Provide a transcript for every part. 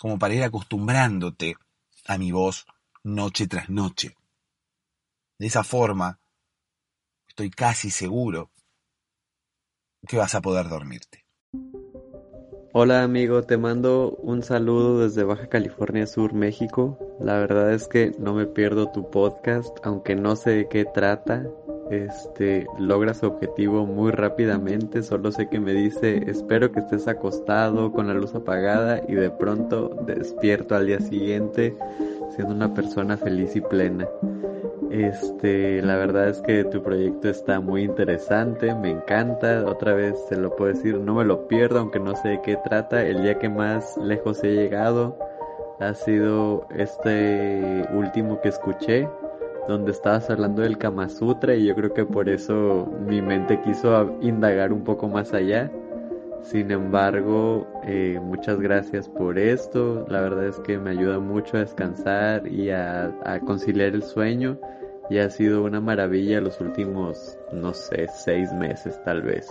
como para ir acostumbrándote a mi voz noche tras noche. De esa forma, estoy casi seguro que vas a poder dormirte. Hola amigo, te mando un saludo desde Baja California Sur, México. La verdad es que no me pierdo tu podcast, aunque no sé de qué trata este logra su objetivo muy rápidamente. Solo sé que me dice espero que estés acostado con la luz apagada y de pronto despierto al día siguiente siendo una persona feliz y plena. Este, la verdad es que tu proyecto está muy interesante, me encanta. Otra vez se lo puedo decir, no me lo pierdo, aunque no sé de qué trata. El día que más lejos he llegado ha sido este último que escuché donde estabas hablando del Kama Sutra y yo creo que por eso mi mente quiso indagar un poco más allá. Sin embargo, eh, muchas gracias por esto. La verdad es que me ayuda mucho a descansar y a, a conciliar el sueño. Y ha sido una maravilla los últimos, no sé, seis meses tal vez.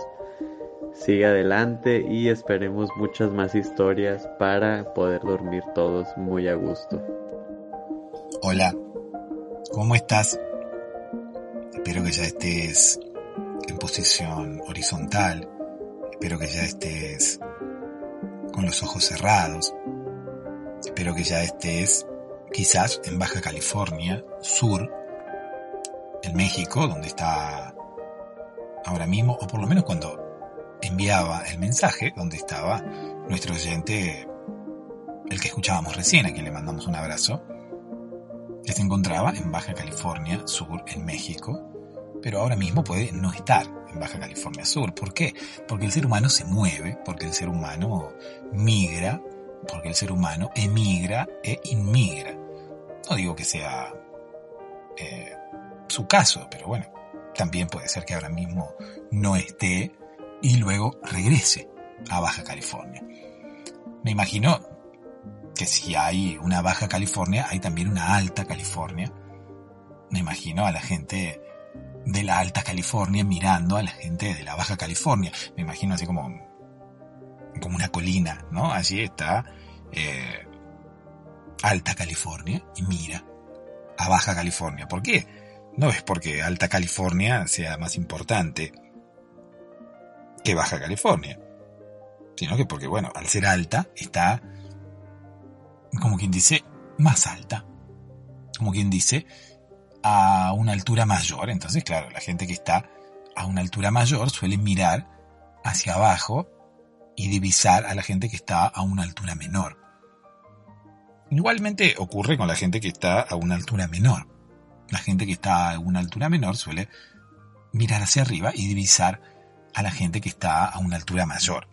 Sigue adelante y esperemos muchas más historias para poder dormir todos muy a gusto. Hola, ¿Cómo estás? Espero que ya estés en posición horizontal. Espero que ya estés con los ojos cerrados. Espero que ya estés quizás en Baja California Sur, en México, donde está ahora mismo, o por lo menos cuando enviaba el mensaje, donde estaba nuestro oyente, el que escuchábamos recién, a quien le mandamos un abrazo que se encontraba en Baja California Sur, en México, pero ahora mismo puede no estar en Baja California Sur. ¿Por qué? Porque el ser humano se mueve, porque el ser humano migra, porque el ser humano emigra e inmigra. No digo que sea eh, su caso, pero bueno, también puede ser que ahora mismo no esté y luego regrese a Baja California. Me imagino que si hay una Baja California, hay también una Alta California. Me imagino a la gente de la Alta California mirando a la gente de la Baja California. Me imagino así como, como una colina, ¿no? Allí está eh, Alta California y mira a Baja California. ¿Por qué? No es porque Alta California sea más importante que Baja California, sino que porque, bueno, al ser alta está, como quien dice, más alta. Como quien dice, a una altura mayor. Entonces, claro, la gente que está a una altura mayor suele mirar hacia abajo y divisar a la gente que está a una altura menor. Igualmente ocurre con la gente que está a una altura menor. La gente que está a una altura menor suele mirar hacia arriba y divisar a la gente que está a una altura mayor.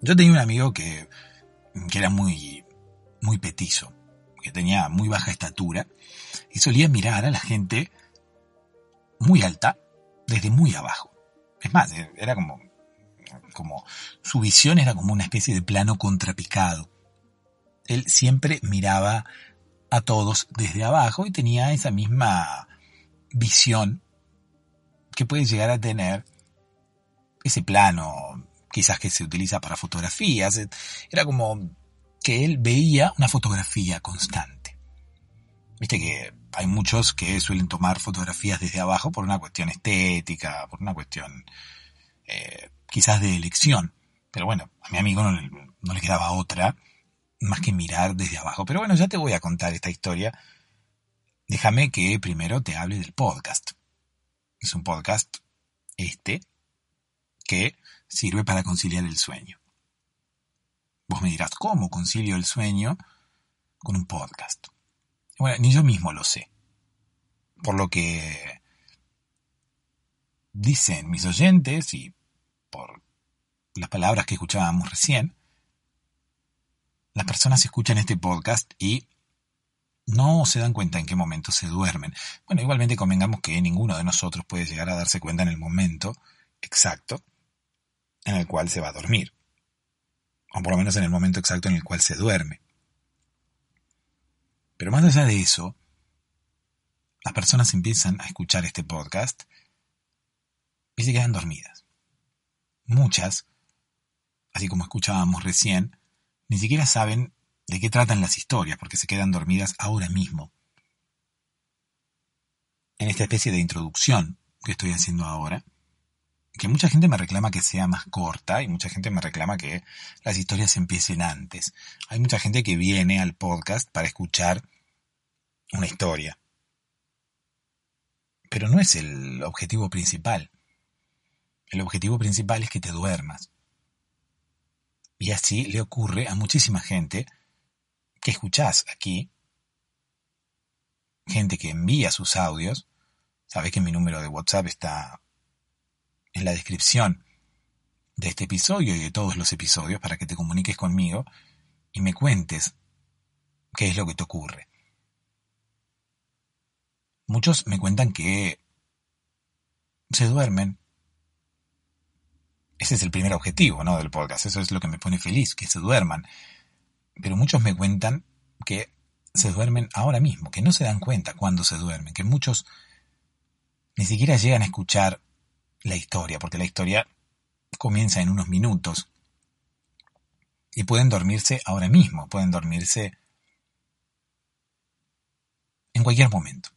Yo tenía un amigo que, que era muy, muy petizo, que tenía muy baja estatura, y solía mirar a la gente muy alta desde muy abajo. Es más, era como, como, su visión era como una especie de plano contrapicado. Él siempre miraba a todos desde abajo y tenía esa misma visión que puede llegar a tener ese plano, quizás que se utiliza para fotografías. Era como que él veía una fotografía constante. Viste que hay muchos que suelen tomar fotografías desde abajo por una cuestión estética, por una cuestión eh, quizás de elección. Pero bueno, a mi amigo no, no le quedaba otra más que mirar desde abajo. Pero bueno, ya te voy a contar esta historia. Déjame que primero te hable del podcast. Es un podcast este que sirve para conciliar el sueño. Vos me dirás, ¿cómo concilio el sueño con un podcast? Bueno, ni yo mismo lo sé. Por lo que dicen mis oyentes y por las palabras que escuchábamos recién, las personas escuchan este podcast y no se dan cuenta en qué momento se duermen. Bueno, igualmente convengamos que ninguno de nosotros puede llegar a darse cuenta en el momento exacto en el cual se va a dormir. O por lo menos en el momento exacto en el cual se duerme. Pero más allá de eso, las personas empiezan a escuchar este podcast y se quedan dormidas. Muchas, así como escuchábamos recién, ni siquiera saben de qué tratan las historias porque se quedan dormidas ahora mismo. En esta especie de introducción que estoy haciendo ahora, que mucha gente me reclama que sea más corta y mucha gente me reclama que las historias empiecen antes. Hay mucha gente que viene al podcast para escuchar una historia. Pero no es el objetivo principal. El objetivo principal es que te duermas. Y así le ocurre a muchísima gente que escuchás aquí, gente que envía sus audios. Sabes que mi número de WhatsApp está en la descripción de este episodio y de todos los episodios para que te comuniques conmigo y me cuentes qué es lo que te ocurre. Muchos me cuentan que se duermen ese es el primer objetivo, ¿no? Del podcast. Eso es lo que me pone feliz, que se duerman. Pero muchos me cuentan que se duermen ahora mismo, que no se dan cuenta cuando se duermen, que muchos ni siquiera llegan a escuchar la historia, porque la historia comienza en unos minutos. Y pueden dormirse ahora mismo, pueden dormirse en cualquier momento.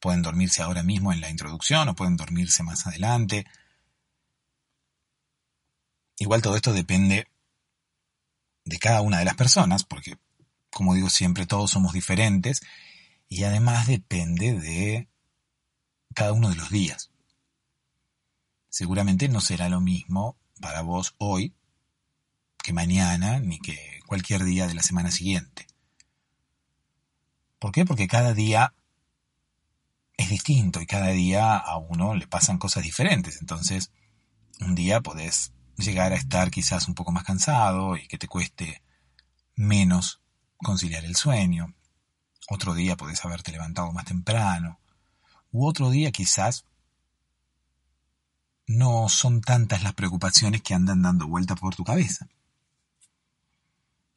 Pueden dormirse ahora mismo en la introducción o pueden dormirse más adelante Igual todo esto depende de cada una de las personas, porque, como digo siempre, todos somos diferentes, y además depende de cada uno de los días. Seguramente no será lo mismo para vos hoy que mañana, ni que cualquier día de la semana siguiente. ¿Por qué? Porque cada día es distinto y cada día a uno le pasan cosas diferentes. Entonces, un día podés llegar a estar quizás un poco más cansado y que te cueste menos conciliar el sueño. Otro día podés haberte levantado más temprano. U otro día quizás no son tantas las preocupaciones que andan dando vuelta por tu cabeza.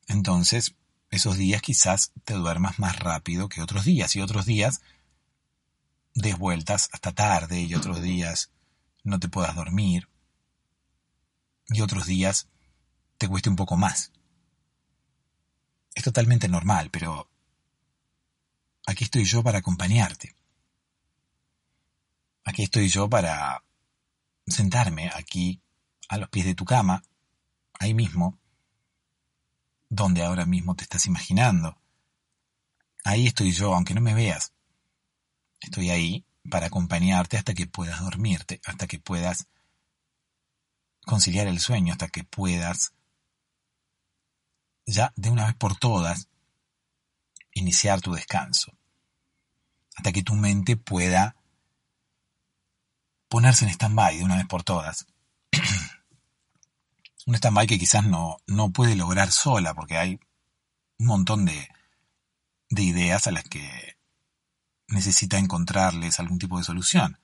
Entonces, esos días quizás te duermas más rápido que otros días y otros días des vueltas hasta tarde y otros días no te puedas dormir y otros días te cueste un poco más. Es totalmente normal, pero aquí estoy yo para acompañarte. Aquí estoy yo para sentarme aquí a los pies de tu cama, ahí mismo, donde ahora mismo te estás imaginando. Ahí estoy yo, aunque no me veas. Estoy ahí para acompañarte hasta que puedas dormirte, hasta que puedas conciliar el sueño, hasta que puedas ya de una vez por todas iniciar tu descanso, hasta que tu mente pueda ponerse en stand-by de una vez por todas. un stand-by que quizás no, no puede lograr sola, porque hay un montón de, de ideas a las que necesita encontrarles algún tipo de solución.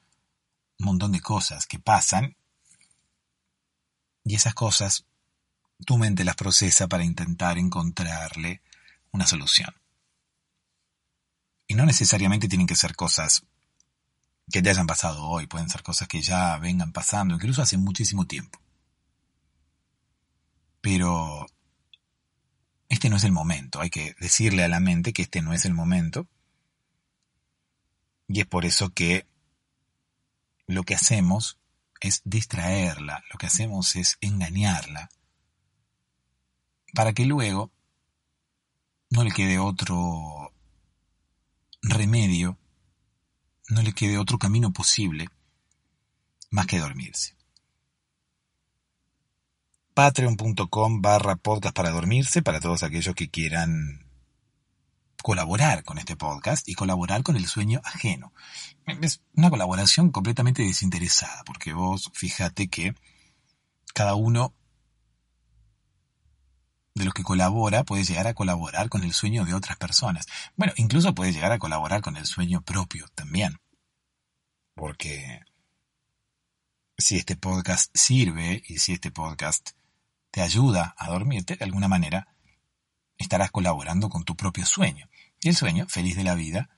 Un montón de cosas que pasan y esas cosas tu mente las procesa para intentar encontrarle una solución. Y no necesariamente tienen que ser cosas que te hayan pasado hoy, pueden ser cosas que ya vengan pasando, incluso hace muchísimo tiempo. Pero este no es el momento, hay que decirle a la mente que este no es el momento. Y es por eso que lo que hacemos es distraerla, lo que hacemos es engañarla, para que luego no le quede otro remedio, no le quede otro camino posible más que dormirse. Patreon.com barra podcast para dormirse para todos aquellos que quieran colaborar con este podcast y colaborar con el sueño ajeno. Es una colaboración completamente desinteresada, porque vos fíjate que cada uno de los que colabora puede llegar a colaborar con el sueño de otras personas. Bueno, incluso puede llegar a colaborar con el sueño propio también. Porque si este podcast sirve y si este podcast te ayuda a dormirte, de alguna manera estarás colaborando con tu propio sueño. Y el sueño, feliz de la vida,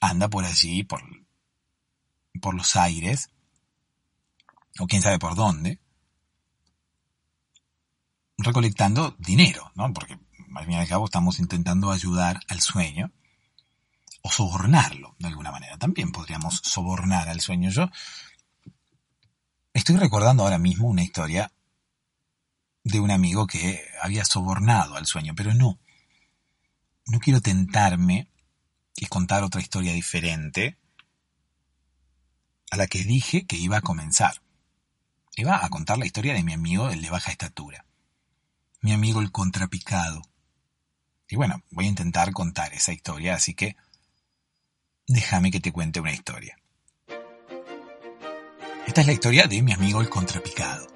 anda por allí, por, por los aires, o quién sabe por dónde, recolectando dinero, ¿no? Porque al fin y al cabo estamos intentando ayudar al sueño o sobornarlo de alguna manera. También podríamos sobornar al sueño. Yo estoy recordando ahora mismo una historia de un amigo que había sobornado al sueño, pero no. No quiero tentarme y contar otra historia diferente a la que dije que iba a comenzar. Iba a contar la historia de mi amigo el de baja estatura mi amigo el contrapicado. Y bueno, voy a intentar contar esa historia, así que déjame que te cuente una historia. Esta es la historia de mi amigo el contrapicado.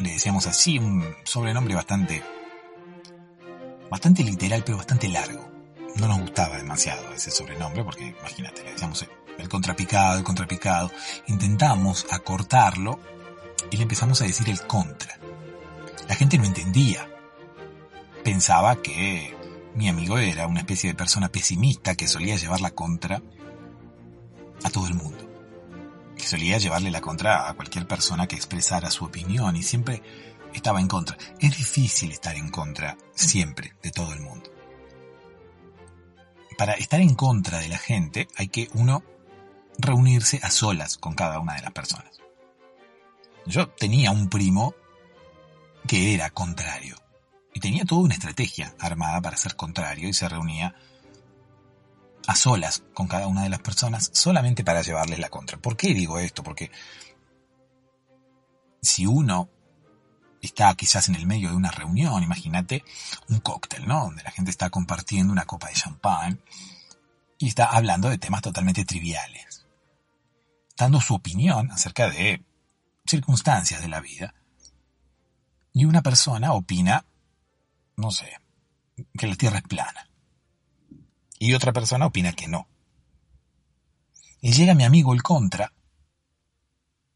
le decíamos así, un sobrenombre bastante, bastante literal, pero bastante largo. No nos gustaba demasiado ese sobrenombre, porque imagínate, le decíamos el contrapicado, el contrapicado. Intentamos acortarlo y le empezamos a decir el contra. La gente no entendía. Pensaba que mi amigo era una especie de persona pesimista que solía llevar la contra a todo el mundo. Que solía llevarle la contra a cualquier persona que expresara su opinión y siempre estaba en contra. Es difícil estar en contra siempre de todo el mundo. Para estar en contra de la gente hay que uno reunirse a solas con cada una de las personas. Yo tenía un primo que era contrario. Y tenía toda una estrategia armada para ser contrario y se reunía a solas con cada una de las personas solamente para llevarles la contra. ¿Por qué digo esto? Porque si uno está quizás en el medio de una reunión, imagínate un cóctel, ¿no? Donde la gente está compartiendo una copa de champán y está hablando de temas totalmente triviales, dando su opinión acerca de circunstancias de la vida y una persona opina, no sé, que la Tierra es plana. Y otra persona opina que no. Y llega mi amigo el contra.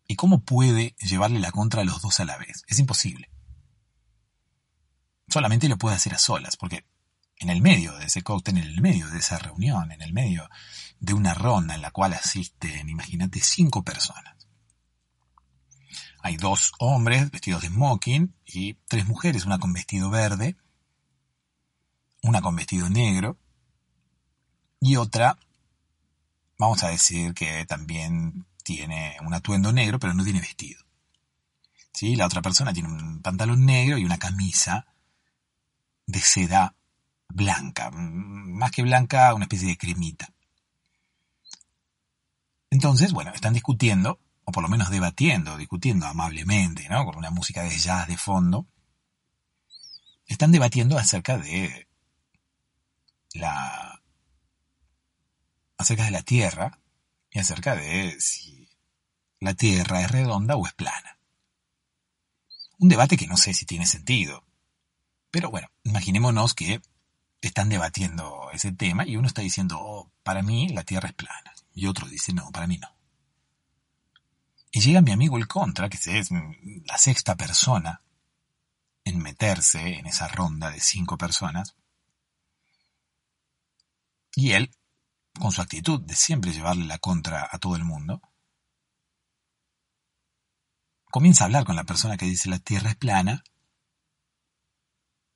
¿Y cómo puede llevarle la contra a los dos a la vez? Es imposible. Solamente lo puede hacer a solas, porque en el medio de ese cóctel, en el medio de esa reunión, en el medio de una ronda en la cual asisten, imagínate, cinco personas. Hay dos hombres vestidos de smoking y tres mujeres, una con vestido verde, una con vestido negro y otra, vamos a decir que también tiene un atuendo negro, pero no tiene vestido. ¿Sí? La otra persona tiene un pantalón negro y una camisa de seda blanca, más que blanca, una especie de cremita. Entonces, bueno, están discutiendo, o por lo menos debatiendo, discutiendo amablemente, ¿no? Con una música de jazz de fondo. Están debatiendo acerca de la acerca de la Tierra y acerca de si la Tierra es redonda o es plana. Un debate que no sé si tiene sentido. Pero bueno, imaginémonos que están debatiendo ese tema y uno está diciendo, oh, para mí la Tierra es plana. Y otro dice, no, para mí no. Y llega mi amigo el contra, que es la sexta persona en meterse en esa ronda de cinco personas. Y él, con su actitud de siempre llevarle la contra a todo el mundo, comienza a hablar con la persona que dice la Tierra es plana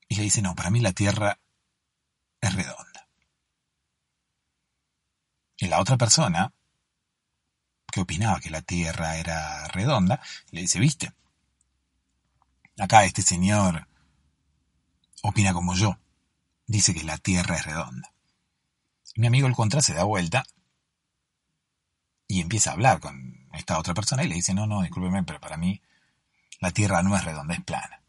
y le dice, no, para mí la Tierra es redonda. Y la otra persona, que opinaba que la Tierra era redonda, le dice, viste, acá este señor opina como yo, dice que la Tierra es redonda. Mi amigo el contra se da vuelta y empieza a hablar con esta otra persona y le dice, no, no, discúlpeme, pero para mí la Tierra no es redonda, es plana.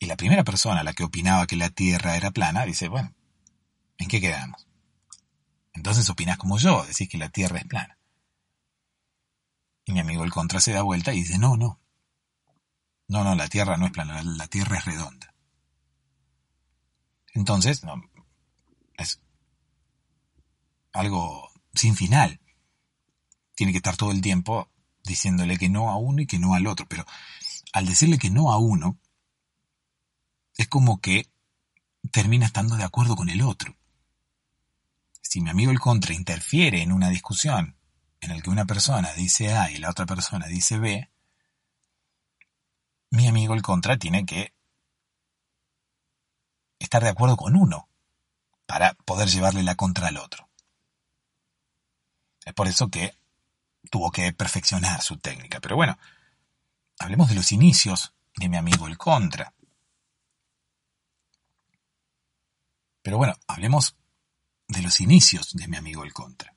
Y la primera persona, la que opinaba que la Tierra era plana, dice, bueno, ¿en qué quedamos? Entonces opinás como yo, decís que la Tierra es plana. Y mi amigo el contra se da vuelta y dice, no, no. No, no, la Tierra no es plana, la Tierra es redonda. Entonces, no, es algo sin final. Tiene que estar todo el tiempo diciéndole que no a uno y que no al otro. Pero al decirle que no a uno, es como que termina estando de acuerdo con el otro. Si mi amigo el contra interfiere en una discusión en la que una persona dice A y la otra persona dice B, mi amigo el contra tiene que estar de acuerdo con uno para poder llevarle la contra al otro. Es por eso que tuvo que perfeccionar su técnica. Pero bueno, hablemos de los inicios de mi amigo el contra. Pero bueno, hablemos de los inicios de mi amigo el Contra.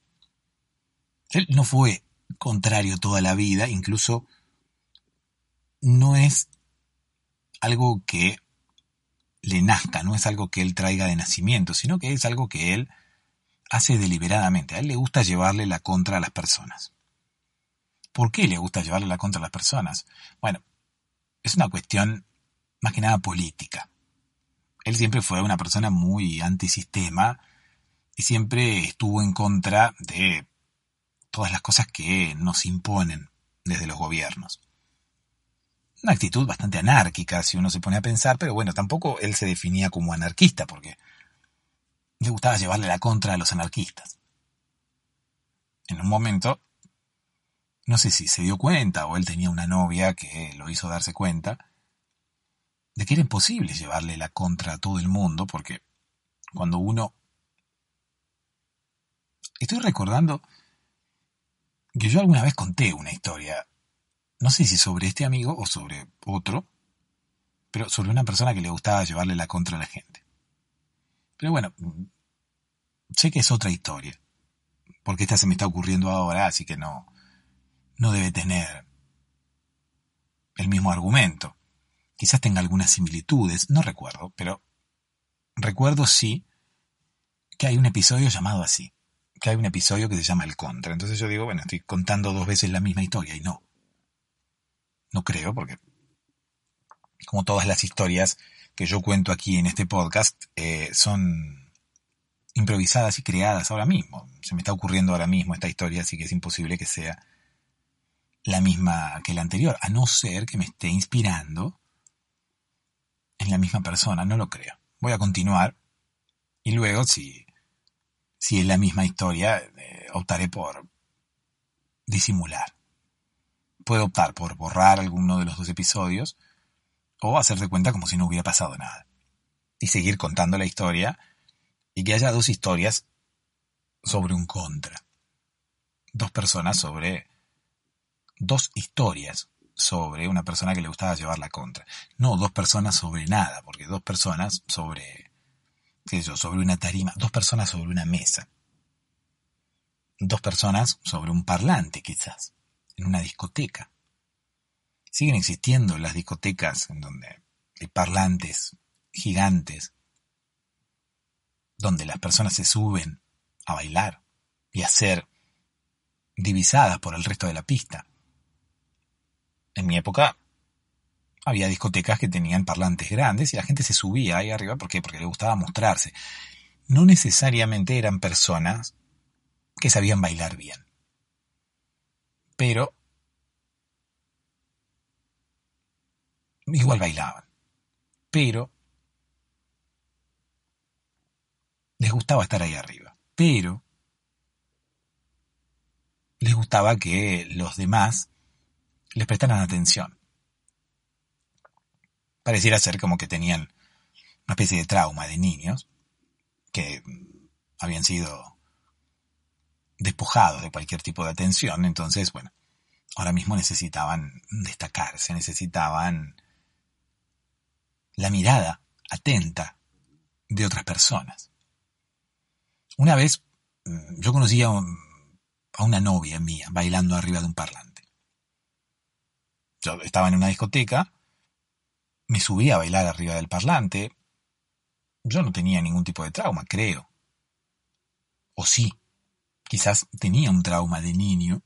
Él no fue contrario toda la vida, incluso no es algo que le nazca, no es algo que él traiga de nacimiento, sino que es algo que él hace deliberadamente. A él le gusta llevarle la contra a las personas. ¿Por qué le gusta llevarle la contra a las personas? Bueno, es una cuestión más que nada política él siempre fue una persona muy antisistema y siempre estuvo en contra de todas las cosas que nos imponen desde los gobiernos. Una actitud bastante anárquica, si uno se pone a pensar, pero bueno, tampoco él se definía como anarquista, porque le gustaba llevarle la contra a los anarquistas. En un momento, no sé si se dio cuenta o él tenía una novia que lo hizo darse cuenta, de que era imposible llevarle la contra a todo el mundo, porque cuando uno... Estoy recordando que yo alguna vez conté una historia, no sé si sobre este amigo o sobre otro, pero sobre una persona que le gustaba llevarle la contra a la gente. Pero bueno, sé que es otra historia, porque esta se me está ocurriendo ahora, así que no, no debe tener el mismo argumento. Quizás tenga algunas similitudes, no recuerdo, pero recuerdo sí que hay un episodio llamado así, que hay un episodio que se llama El Contra. Entonces yo digo, bueno, estoy contando dos veces la misma historia y no. No creo, porque como todas las historias que yo cuento aquí en este podcast, eh, son improvisadas y creadas ahora mismo. Se me está ocurriendo ahora mismo esta historia, así que es imposible que sea la misma que la anterior, a no ser que me esté inspirando en la misma persona, no lo creo. Voy a continuar y luego, si, si es la misma historia, eh, optaré por disimular. Puedo optar por borrar alguno de los dos episodios o hacer de cuenta como si no hubiera pasado nada. y seguir contando la historia y que haya dos historias sobre un contra. Dos personas sobre... Dos historias sobre una persona que le gustaba llevar la contra. No dos personas sobre nada, porque dos personas sobre... yo, sobre una tarima. Dos personas sobre una mesa. Dos personas sobre un parlante, quizás. En una discoteca. Siguen existiendo las discotecas en donde hay parlantes gigantes donde las personas se suben a bailar y a ser divisadas por el resto de la pista. En mi época había discotecas que tenían parlantes grandes y la gente se subía ahí arriba. ¿Por qué? Porque le gustaba mostrarse. No necesariamente eran personas que sabían bailar bien. Pero igual bailaban. Pero les gustaba estar ahí arriba, pero les gustaba que los demás les prestaran atención. Pareciera ser como que tenían una especie de trauma de niños que habían sido despojados de cualquier tipo de atención, entonces, bueno, ahora mismo necesitaban destacarse, necesitaban la mirada atenta de otras personas. Una vez mm, yo conocí a, una novia mía bailando arriba de un parlante. Yo estaba en una discoteca, me subí a bailar arriba del parlante. Yo no tenía ningún tipo de trauma, creo. O sí, quizás tenía un trauma de niño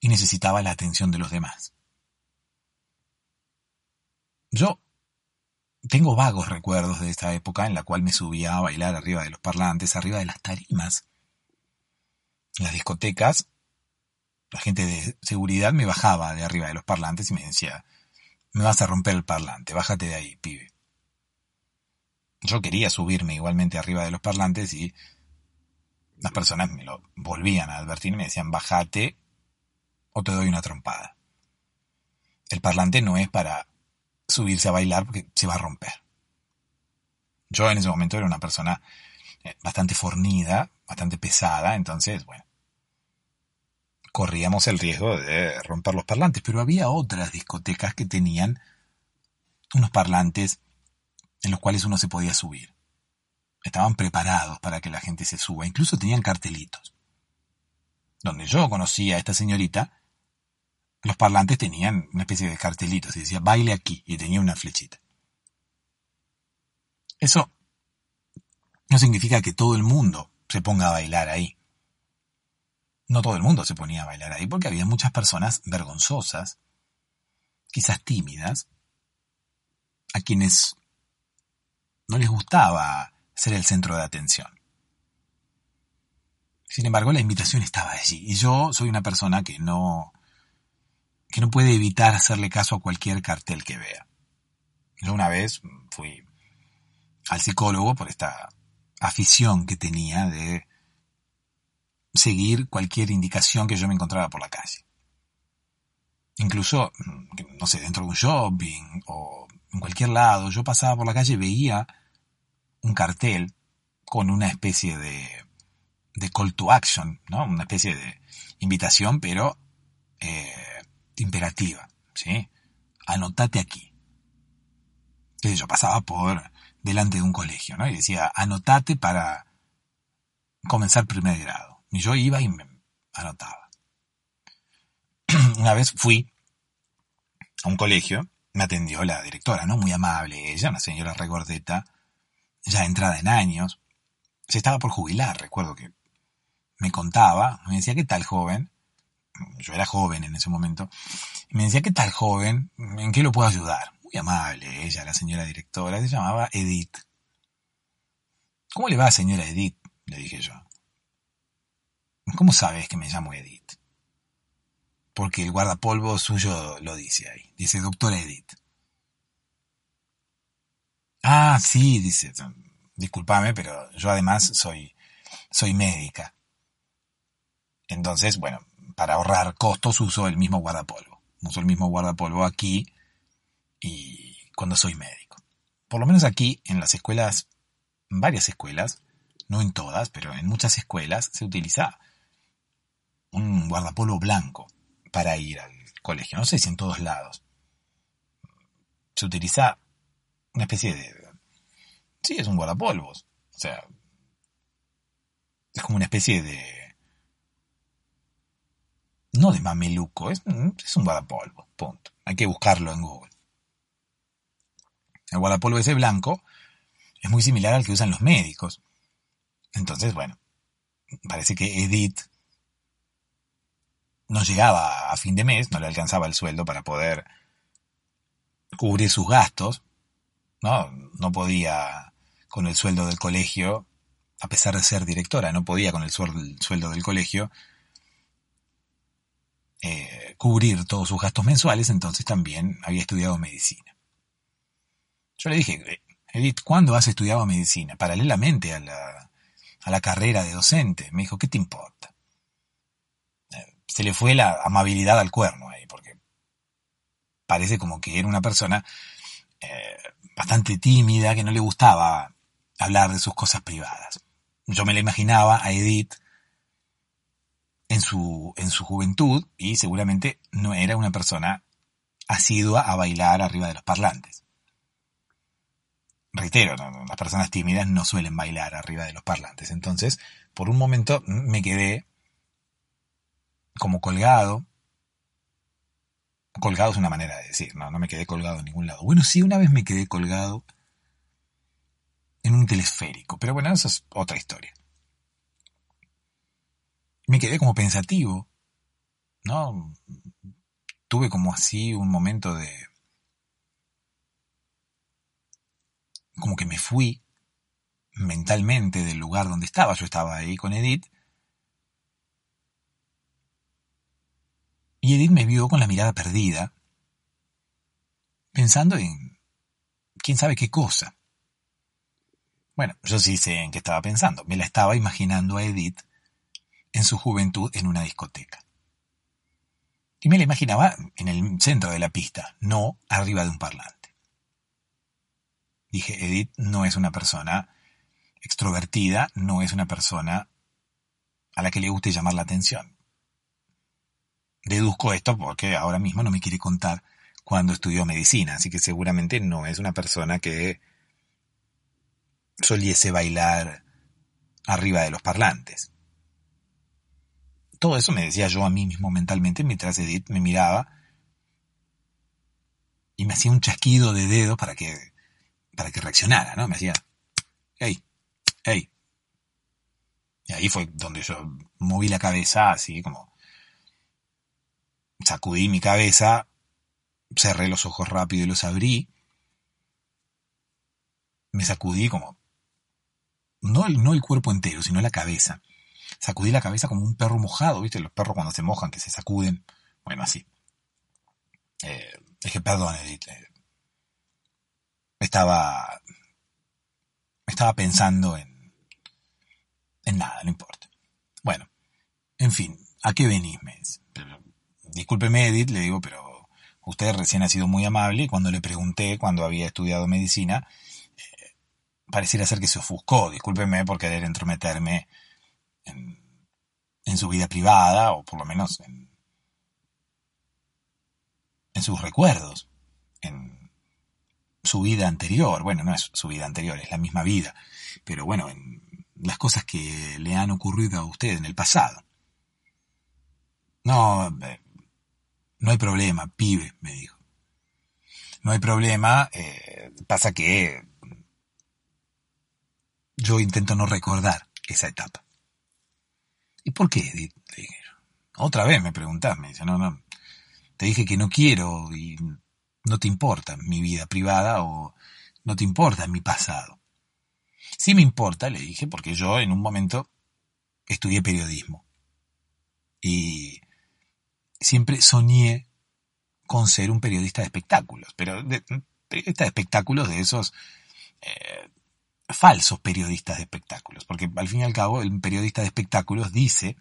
y necesitaba la atención de los demás. Yo tengo vagos recuerdos de esta época en la cual me subía a bailar arriba de los parlantes, arriba de las tarimas. En las discotecas, la gente de seguridad me bajaba de arriba de los parlantes y me decía, me vas a romper el parlante, bájate de ahí, pibe. Yo quería subirme igualmente arriba de los parlantes y las personas me lo volvían a advertir y me decían, bájate o te doy una trompada. El parlante no es para subirse a bailar porque se va a romper. Yo en ese momento era una persona eh, bastante fornida, bastante pesada, entonces, bueno, corríamos el riesgo de romper los parlantes, pero había otras discotecas que tenían unos parlantes en los cuales uno se podía subir. Estaban preparados para que la gente se suba, incluso tenían cartelitos. Donde yo conocía a esta señorita, los parlantes tenían una especie de cartelitos y decía baile aquí y tenía una flechita. Eso no significa que todo el mundo se ponga a bailar ahí. No todo el mundo se ponía a bailar ahí porque había muchas personas vergonzosas, quizás tímidas, a quienes no les gustaba ser el centro de atención. Sin embargo, la invitación estaba allí y yo soy una persona que no que no puede evitar hacerle caso a cualquier cartel que vea. Yo una vez fui al psicólogo por esta afición que tenía de seguir cualquier indicación que yo me encontraba por la calle. Incluso, no sé, dentro de un shopping o en cualquier lado, yo pasaba por la calle y veía un cartel con una especie de, de call to action, ¿no? Una especie de invitación, pero eh, imperativa, ¿sí? Anotate aquí. Entonces yo pasaba por delante de un colegio, ¿no? Y decía, anotate para comenzar primer grado. Y yo iba y me anotaba. Una vez fui a un colegio, me atendió la directora, ¿no? Muy amable ella, una señora regordeta, ya entrada en años. Se estaba por jubilar, recuerdo que me contaba, me decía, ¿qué tal joven? yo era joven en ese momento, me decía, ¿qué tal joven? ¿En qué lo puedo ayudar? Muy amable ella, la señora directora, se llamaba Edith. ¿Cómo le va, señora Edith? Le dije yo. ¿Cómo sabes que me llamo Edith? Porque el guardapolvo suyo lo dice ahí. Dice, doctora Edith. Ah, sí, dice. Disculpame, pero yo además soy, soy médica. Entonces, bueno, para ahorrar costos uso el mismo guardapolvo. Uso el mismo guardapolvo aquí y cuando soy médico. por lo menos aquí, en las escuelas, en varias escuelas, no en todas, pero en muchas escuelas se utiliza un guardapolvo blanco para ir al colegio. No sé si en todos lados. Se utiliza una especie de... Sí, es un guardapolvos. O sea, es como una especie de... No de mameluco, es, es un guardapolvo, punto. Hay que buscarlo en Google. El guardapolvo ese blanco es muy similar al que usan los médicos. Entonces, bueno, parece que Edith no llegaba a fin de mes, no le alcanzaba el sueldo para poder cubrir sus gastos, ¿no? No podía con el sueldo del colegio, a pesar de ser directora, no podía con el sueldo del colegio eh, cubrir todos sus gastos mensuales, entonces también había estudiado medicina. Yo le dije, Edith, ¿cuándo has estudiado medicina? Paralelamente a la, a la carrera de docente. Me dijo, ¿qué te importa? Se le fue la amabilidad al cuerno ahí, porque parece como que era una persona eh, bastante tímida, que no le gustaba hablar de sus cosas privadas. Yo me la imaginaba a Edith en su, en su juventud y seguramente no era una persona asidua a bailar arriba de los parlantes. Reitero, las personas tímidas no suelen bailar arriba de los parlantes. Entonces, por un momento me quedé como colgado. Colgado es una manera de decir, no, no me quedé colgado en ningún lado. Bueno, sí, una vez me quedé colgado en un telesférico, pero bueno, eso es otra historia me quedé como pensativo, ¿no? Tuve como así un momento de... como que me fui mentalmente del lugar donde estaba. Yo estaba ahí con Edith. Y Edith me vio con la mirada perdida, pensando en quién sabe qué cosa. Bueno, yo sí sé en qué estaba pensando. Me la estaba imaginando a Edith en su juventud en una discoteca. Y me la imaginaba en el centro de la pista, no arriba de un parlante. Dije, Edith no es una persona extrovertida, no es una persona a la que le guste llamar la atención. Deduzco esto porque ahora mismo no me quiere contar cuando estudió medicina, así que seguramente no es una persona que soliese bailar arriba de los parlantes. Todo eso me decía yo a mí mismo mentalmente mientras Edith me miraba y me hacía un chasquido de dedo para que, para que reaccionara, ¿no? Me hacía, hey, hey. Y ahí fue donde yo moví la cabeza así como sacudí mi cabeza, cerré los ojos rápido y los abrí. Me sacudí como, no el, no el cuerpo entero, sino la cabeza sacudí la cabeza como un perro mojado, ¿viste? Los perros cuando se mojan, que se sacuden. Bueno, así. Eh, dije, perdón, Edith. Eh, estaba. Estaba pensando en. En nada, no importa. Bueno, en fin, ¿a qué venís? Me Discúlpeme, Edith, le digo, pero usted recién ha sido muy amable y cuando le pregunté cuando había estudiado medicina, eh, pareciera ser que se ofuscó. Discúlpeme por querer entrometerme en, su vida privada, o por lo menos en, en sus recuerdos, en su vida anterior. Bueno, no es su vida anterior, es la misma vida, pero bueno, en las cosas que le han ocurrido a usted en el pasado. No, eh, no hay problema, pibe, me dijo. No hay problema, eh, pasa que yo intento no recordar esa etapa. ¿Y por qué? Otra vez me preguntás, me dice, no, no, te dije que no quiero y no te importa mi vida privada o no te importa mi pasado. Sí me importa, le dije, porque yo en un momento estudié periodismo y siempre soñé con ser un periodista de espectáculos, pero de, periodista de espectáculos de esos eh, falsos periodistas de espectáculos, porque al fin y al cabo el periodista de espectáculos dice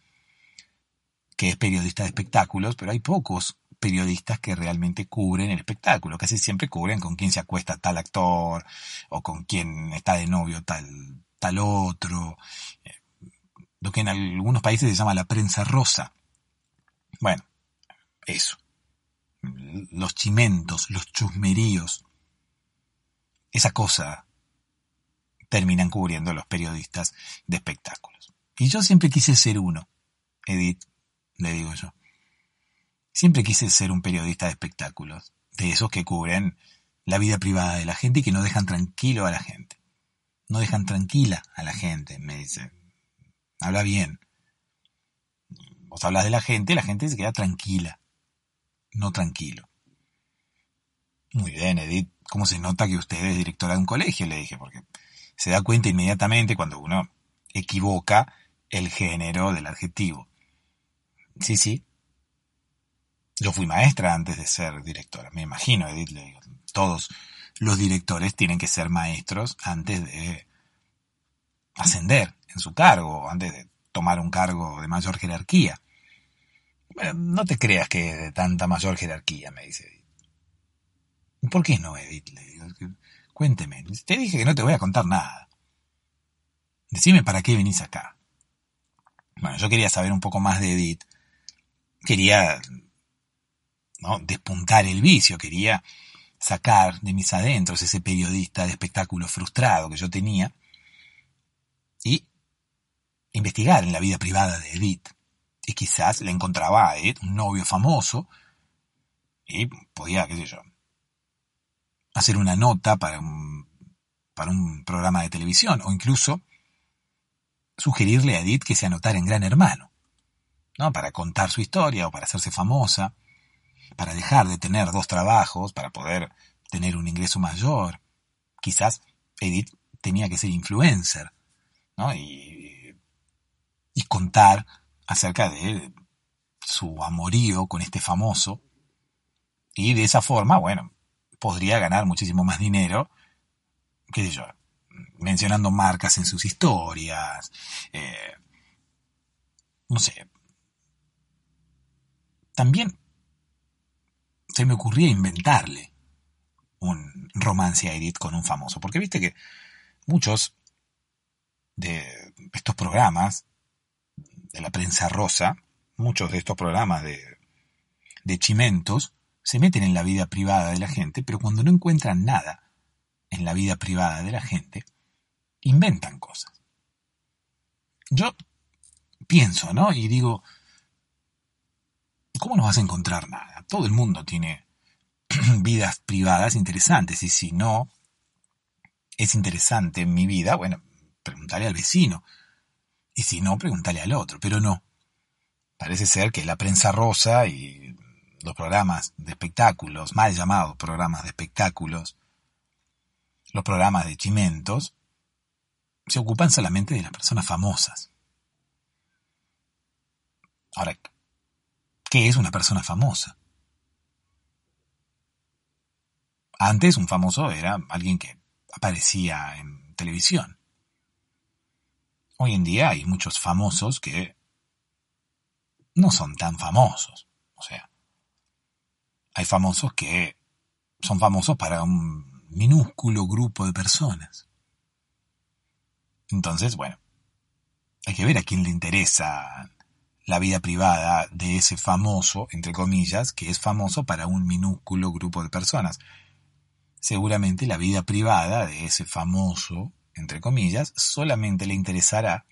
que es periodista de espectáculos, pero hay pocos periodistas que realmente cubren el espectáculo. Casi siempre cubren con quién se acuesta tal actor o con quién está de novio tal, tal otro. Eh, lo que en algunos países se llama la prensa rosa. Bueno, eso. Los chimentos, los chusmeríos. Esa cosa terminan cubriendo los periodistas de espectáculos. Y yo siempre quise ser uno, Edith, le digo yo. Siempre quise ser un periodista de espectáculos, de esos que cubren la vida privada de la gente y que no dejan tranquilo a la gente. No dejan tranquila a la gente, me dice. Habla bien. Vos hablas de la gente, la gente se queda tranquila, no tranquilo. Muy bien, Edith. ¿Cómo se nota que usted es directora de un colegio? Le dije, porque se da cuenta inmediatamente cuando uno equivoca el género del adjetivo. Sí, sí. Yo fui maestra antes de ser directora. Me imagino, Edith, le digo. Todos los directores tienen que ser maestros antes de ascender en su cargo, antes de tomar un cargo de mayor jerarquía. No te creas que de tanta mayor jerarquía, me dice Edith. ¿Por qué no, Edith? Cuénteme. Te dije que no te voy a contar nada. Decime para qué venís acá. Bueno, yo quería saber un poco más de Edith. Quería ¿no? despuntar el vicio, quería sacar de mis adentros ese periodista de espectáculo frustrado que yo tenía y investigar en la vida privada de Edith. Y quizás le encontraba a Edith un novio famoso y podía, qué sé yo, hacer una nota para un, para un programa de televisión o incluso sugerirle a Edith que se anotara en Gran Hermano, ¿no? Para contar su historia o para hacerse famosa, para dejar de tener dos trabajos, para poder tener un ingreso mayor. Quizás Edith tenía que ser influencer, ¿no? Y, y contar acerca de su amorío con este famoso. Y de esa forma, bueno, podría ganar muchísimo más dinero, qué sé yo, mencionando marcas en sus historias, eh, no sé. También se me ocurría inventarle un romance a Edith con un famoso, porque viste que muchos de estos programas de la prensa rosa, muchos de estos programas de, de chimentos, se meten en la vida privada de la gente, pero cuando no encuentran nada en la vida privada de la gente, inventan cosas. Yo pienso, ¿no? Y digo, ¿cómo no vas a encontrar nada? Todo el mundo tiene vidas privadas interesantes y si no es interesante mi vida, bueno, preguntaré al vecino. Y si no, preguntaré al otro, pero no. Parece ser que la prensa rosa y los programas de espectáculos, mal llamados programas de espectáculos, los programas de chimentos, se ocupan solamente de las personas famosas. Ahora, ¿qué es una persona famosa? Antes un famoso era alguien que aparecía en televisión. Hoy en día hay muchos famosos que no son tan famosos. O sea, hay famosos que son famosos para un minúsculo grupo de personas. Entonces, bueno, hay que ver a quién le interesa la vida privada de ese famoso, entre comillas, que es famoso para un minúsculo grupo de personas. Seguramente la vida privada de ese famoso, entre comillas, solamente le interesará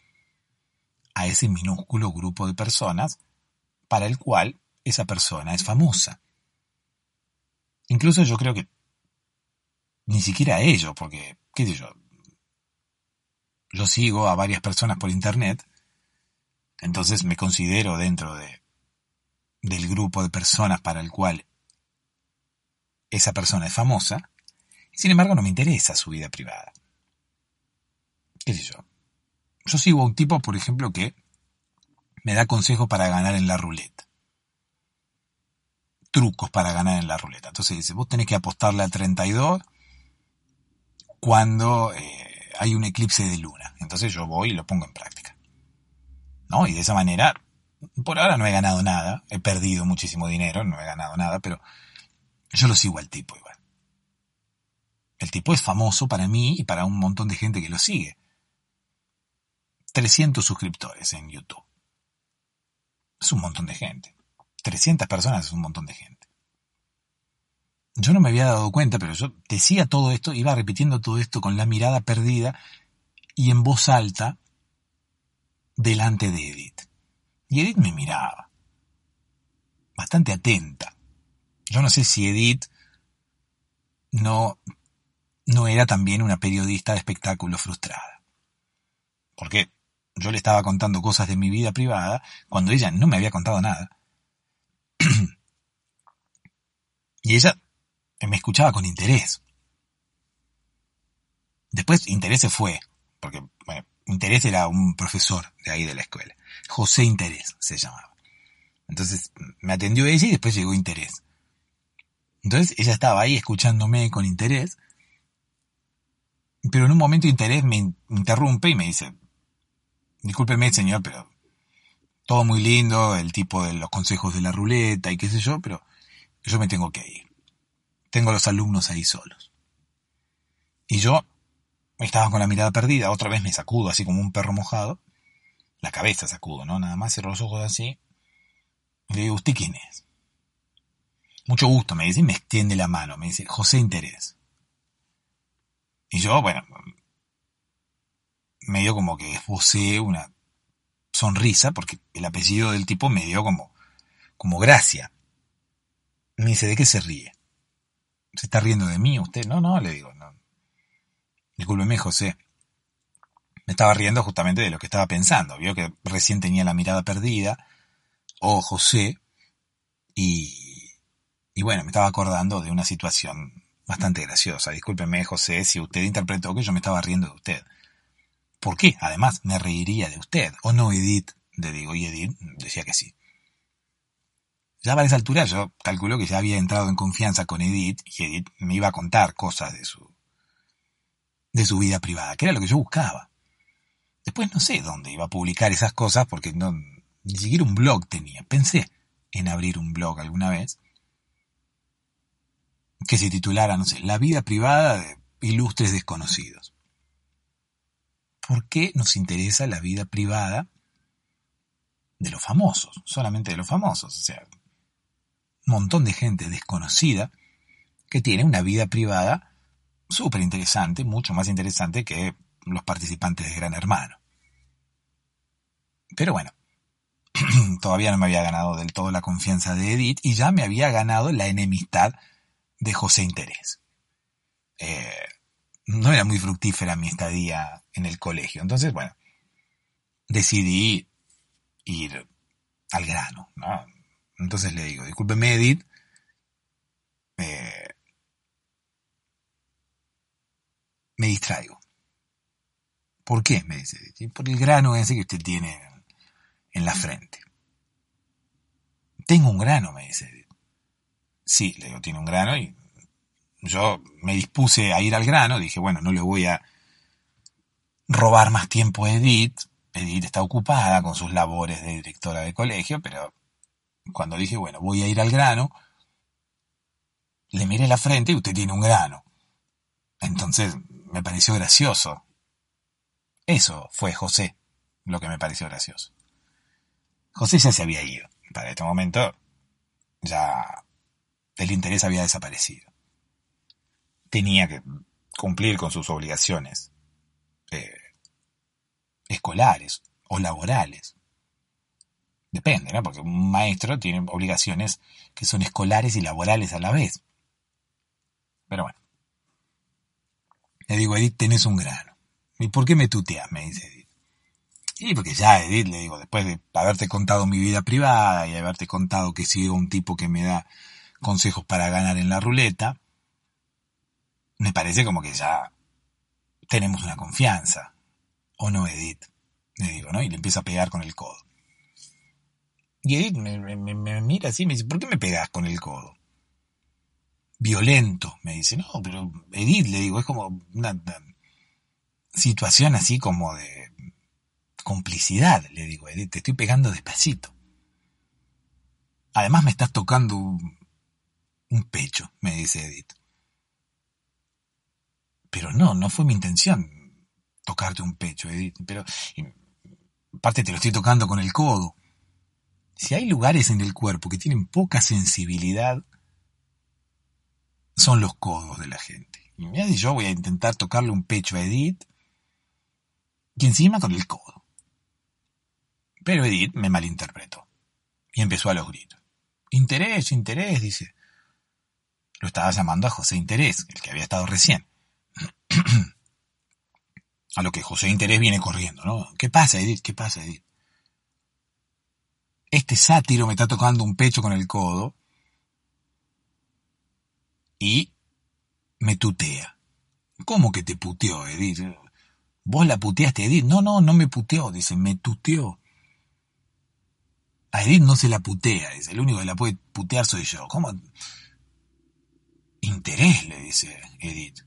a ese minúsculo grupo de personas para el cual esa persona es famosa. Incluso yo creo que ni siquiera a ellos, porque, qué sé yo, yo sigo a varias personas por internet, entonces me considero dentro de del grupo de personas para el cual esa persona es famosa, y sin embargo no me interesa su vida privada. ¿Qué sé yo? Yo sigo a un tipo, por ejemplo, que me da consejos para ganar en la ruleta trucos para ganar en la ruleta. Entonces dice, vos tenés que apostarle a 32 cuando eh, hay un eclipse de luna. Entonces yo voy y lo pongo en práctica. ¿No? Y de esa manera Por ahora no he ganado nada, he perdido muchísimo dinero, no he ganado nada, pero yo lo sigo al tipo igual. El tipo es famoso para mí y para un montón de gente que lo sigue. 300 suscriptores en YouTube. Es un montón de gente. 300 personas es un montón de gente. Yo no me había dado cuenta, pero yo decía todo esto, iba repitiendo todo esto con la mirada perdida y en voz alta delante de Edith. Y Edith me miraba, bastante atenta. Yo no sé si Edith no, no era también una periodista de espectáculo frustrada. Porque yo le estaba contando cosas de mi vida privada cuando ella no me había contado nada. y ella me escuchaba con interés. Después interés se fue, porque bueno, interés era un profesor de ahí de la escuela. José Interés se llamaba. Entonces me atendió ella y después llegó Interés. Entonces ella estaba ahí escuchándome con interés, pero en un momento Interés me interrumpe y me dice, discúlpeme señor, pero todo muy lindo, el tipo de los consejos de la ruleta y qué sé yo, pero yo me tengo que ir. Tengo a los alumnos ahí solos. Y yo estaba con la mirada perdida, otra vez me sacudo así como un perro mojado, la cabeza sacudo, ¿no? Nada más cierro los ojos así. Y le digo, ¿usted quién es? Mucho gusto, me dice, y me extiende la mano, me dice, José Interés. Y yo, bueno, medio como que esbocé una sonrisa, porque el apellido del tipo me dio como, como gracia. Me dice, ¿de qué se ríe? ¿Se está riendo de mí usted? No, no, le digo, no. Discúlpeme, José. Me estaba riendo justamente de lo que estaba pensando. Vio que recién tenía la mirada perdida. Oh, José. Y, y bueno, me estaba acordando de una situación bastante graciosa. Discúlpeme, José, si usted interpretó que yo me estaba riendo de usted. ¿Por qué? Además, me reiría de usted. ¿O no, Edith? Le digo, y Edith decía que sí. Ya a esa altura yo calculo que ya había entrado en confianza con Edith y Edith me iba a contar cosas de su, de su vida privada, que era lo que yo buscaba. Después no sé dónde iba a publicar esas cosas porque no, ni siquiera un blog tenía. Pensé en abrir un blog alguna vez que se titulara, no sé, La vida privada de ilustres desconocidos. ¿Por qué nos interesa la vida privada de los famosos? Solamente de los famosos. O sea, un montón de gente desconocida que tiene una vida privada súper interesante, mucho más interesante que los participantes de Gran Hermano. Pero bueno, todavía no me había ganado del todo la confianza de Edith y ya me había ganado la enemistad de José Interés. Eh, no era muy fructífera mi estadía en el colegio. Entonces, bueno, decidí ir al grano. Entonces le digo, discúlpeme Edith, eh, me distraigo. ¿Por qué? Me dice, por el grano ese que usted tiene en la frente. Tengo un grano, me dice. Sí, le digo, tiene un grano y yo me dispuse a ir al grano, dije, bueno, no le voy a robar más tiempo a Edith. Edith está ocupada con sus labores de directora de colegio, pero cuando dije, bueno, voy a ir al grano, le miré la frente y usted tiene un grano. Entonces me pareció gracioso. Eso fue José lo que me pareció gracioso. José ya se había ido. Para este momento ya el interés había desaparecido. Tenía que cumplir con sus obligaciones eh, escolares o laborales. Depende, ¿no? Porque un maestro tiene obligaciones que son escolares y laborales a la vez. Pero bueno. Le digo, Edith, tenés un grano. ¿Y por qué me tuteas? Me dice Edith. Y porque ya, Edith, le digo, después de haberte contado mi vida privada y haberte contado que sigo un tipo que me da consejos para ganar en la ruleta, me parece como que ya tenemos una confianza. ¿O no, Edith? Le digo, ¿no? Y le empiezo a pegar con el codo. Y Edith me, mira así y me dice, ¿por qué me pegas con el codo? Violento, me dice. No, pero Edith, le digo, es como una situación así como de complicidad, le digo, Edith, te estoy pegando despacito. Además me estás tocando un pecho, me dice Edith. Pero no, no fue mi intención tocarte un pecho, Edith. Pero, aparte te lo estoy tocando con el codo. Si hay lugares en el cuerpo que tienen poca sensibilidad, son los codos de la gente. Y mira si yo voy a intentar tocarle un pecho a Edith, y encima con el codo. Pero Edith me malinterpretó y empezó a los gritos. Interés, interés, dice. Lo estaba llamando a José Interés, el que había estado recién. A lo que José Interés viene corriendo, ¿no? ¿Qué pasa, Edith? ¿Qué pasa, Edith? Este sátiro me está tocando un pecho con el codo y me tutea. ¿Cómo que te puteó, Edith? Vos la puteaste, Edith. No, no, no me puteó, dice, me tuteó. A Edith no se la putea, dice, el único que la puede putear soy yo. ¿Cómo? Interés, le dice Edith.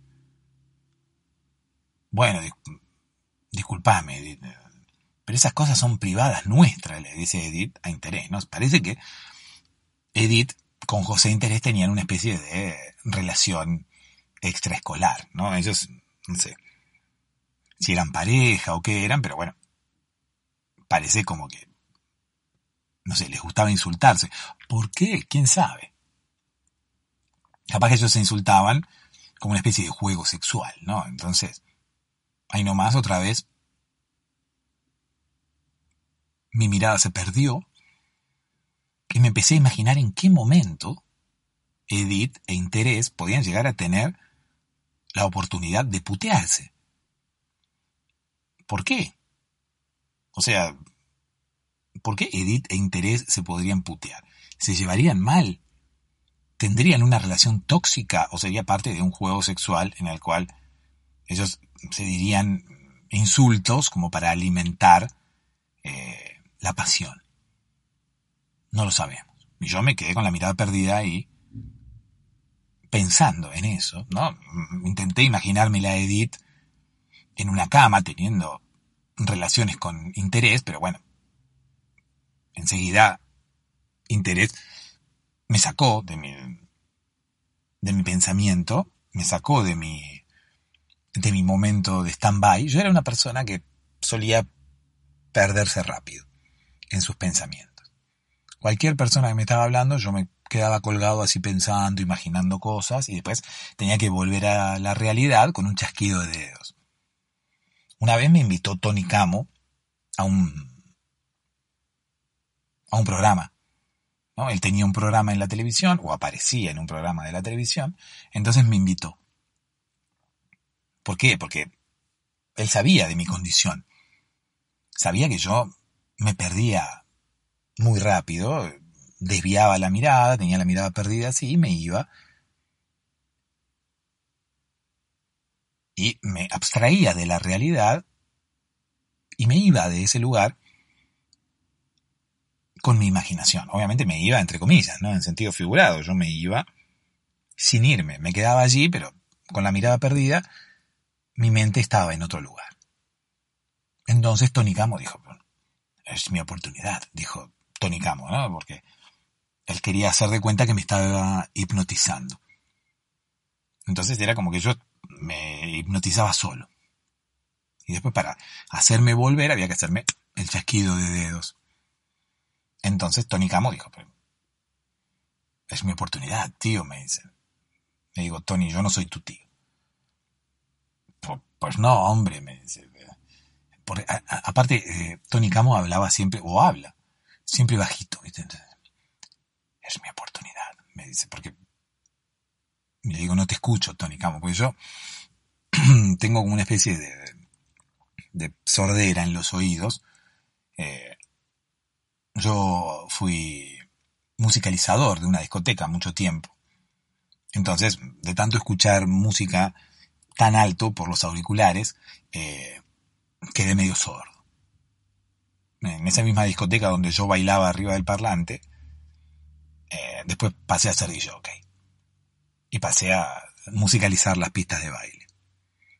Bueno, disculpame, Edith, pero esas cosas son privadas nuestras, le dice Edith a Interés, ¿no? Parece que Edith con José Interés tenían una especie de relación extraescolar, ¿no? Ellos, no sé, si eran pareja o qué eran, pero bueno, parece como que, no sé, les gustaba insultarse. ¿Por qué? ¿Quién sabe? Capaz que ellos se insultaban como una especie de juego sexual, ¿no? Entonces, ahí nomás otra vez, mi mirada se perdió y me empecé a imaginar en qué momento Edith e Interés podían llegar a tener la oportunidad de putearse. ¿Por qué? O sea, ¿por qué Edith e Interés se podrían putear? ¿Se llevarían mal? ¿Tendrían una relación tóxica o sería parte de un juego sexual en el cual ellos se dirían insultos como para alimentar eh, la pasión? No lo sabemos. Y yo me quedé con la mirada perdida y pensando en eso, ¿no? Intenté imaginarme la Edith en una cama teniendo relaciones con interés, pero bueno, enseguida interés me sacó de mi, de mi pensamiento, me sacó de mi, de mi momento de stand-by. Yo era una persona que solía perderse rápido en sus pensamientos. Cualquier persona que me estaba hablando, yo me quedaba colgado así pensando, imaginando cosas y después tenía que volver a la realidad con un chasquido de dedos. Una vez me invitó Tony Camo a un, a un programa. ¿no? Él tenía un programa en la televisión o aparecía en un programa de la televisión, entonces me invitó. ¿Por qué? Porque él sabía de mi condición. Sabía que yo me perdía muy rápido, desviaba la mirada, tenía la mirada perdida así y me iba. Y me abstraía de la realidad y me iba de ese lugar con mi imaginación. Obviamente me iba entre comillas, ¿no? En sentido figurado. Yo me iba sin irme. Me quedaba allí, pero con la mirada perdida, mi mente estaba en otro lugar. Entonces Tony Camo dijo, es mi oportunidad, dijo Tony Camo, ¿no? Porque él quería hacer de cuenta que me estaba hipnotizando. Entonces era como que yo me hipnotizaba solo. Y después para hacerme volver había que hacerme el chasquido de dedos. Entonces Tony Camo dijo, es mi oportunidad, tío, me dice. Le digo, Tony, yo no soy tu tío. Pues, no, hombre, me dice. aparte, eh, Tony Camo hablaba siempre, o habla, siempre bajito. ¿viste? es mi oportunidad, me dice, porque le digo, no te escucho, Tony Camo, porque yo tengo como una especie de, de sordera en los oídos. Eh, yo fui musicalizador de una discoteca mucho tiempo. Entonces, de tanto escuchar música tan alto por los auriculares, eh, quedé medio sordo. En esa misma discoteca donde yo bailaba arriba del parlante, eh, después pasé a ser DJ, Y pasé a musicalizar las pistas de baile.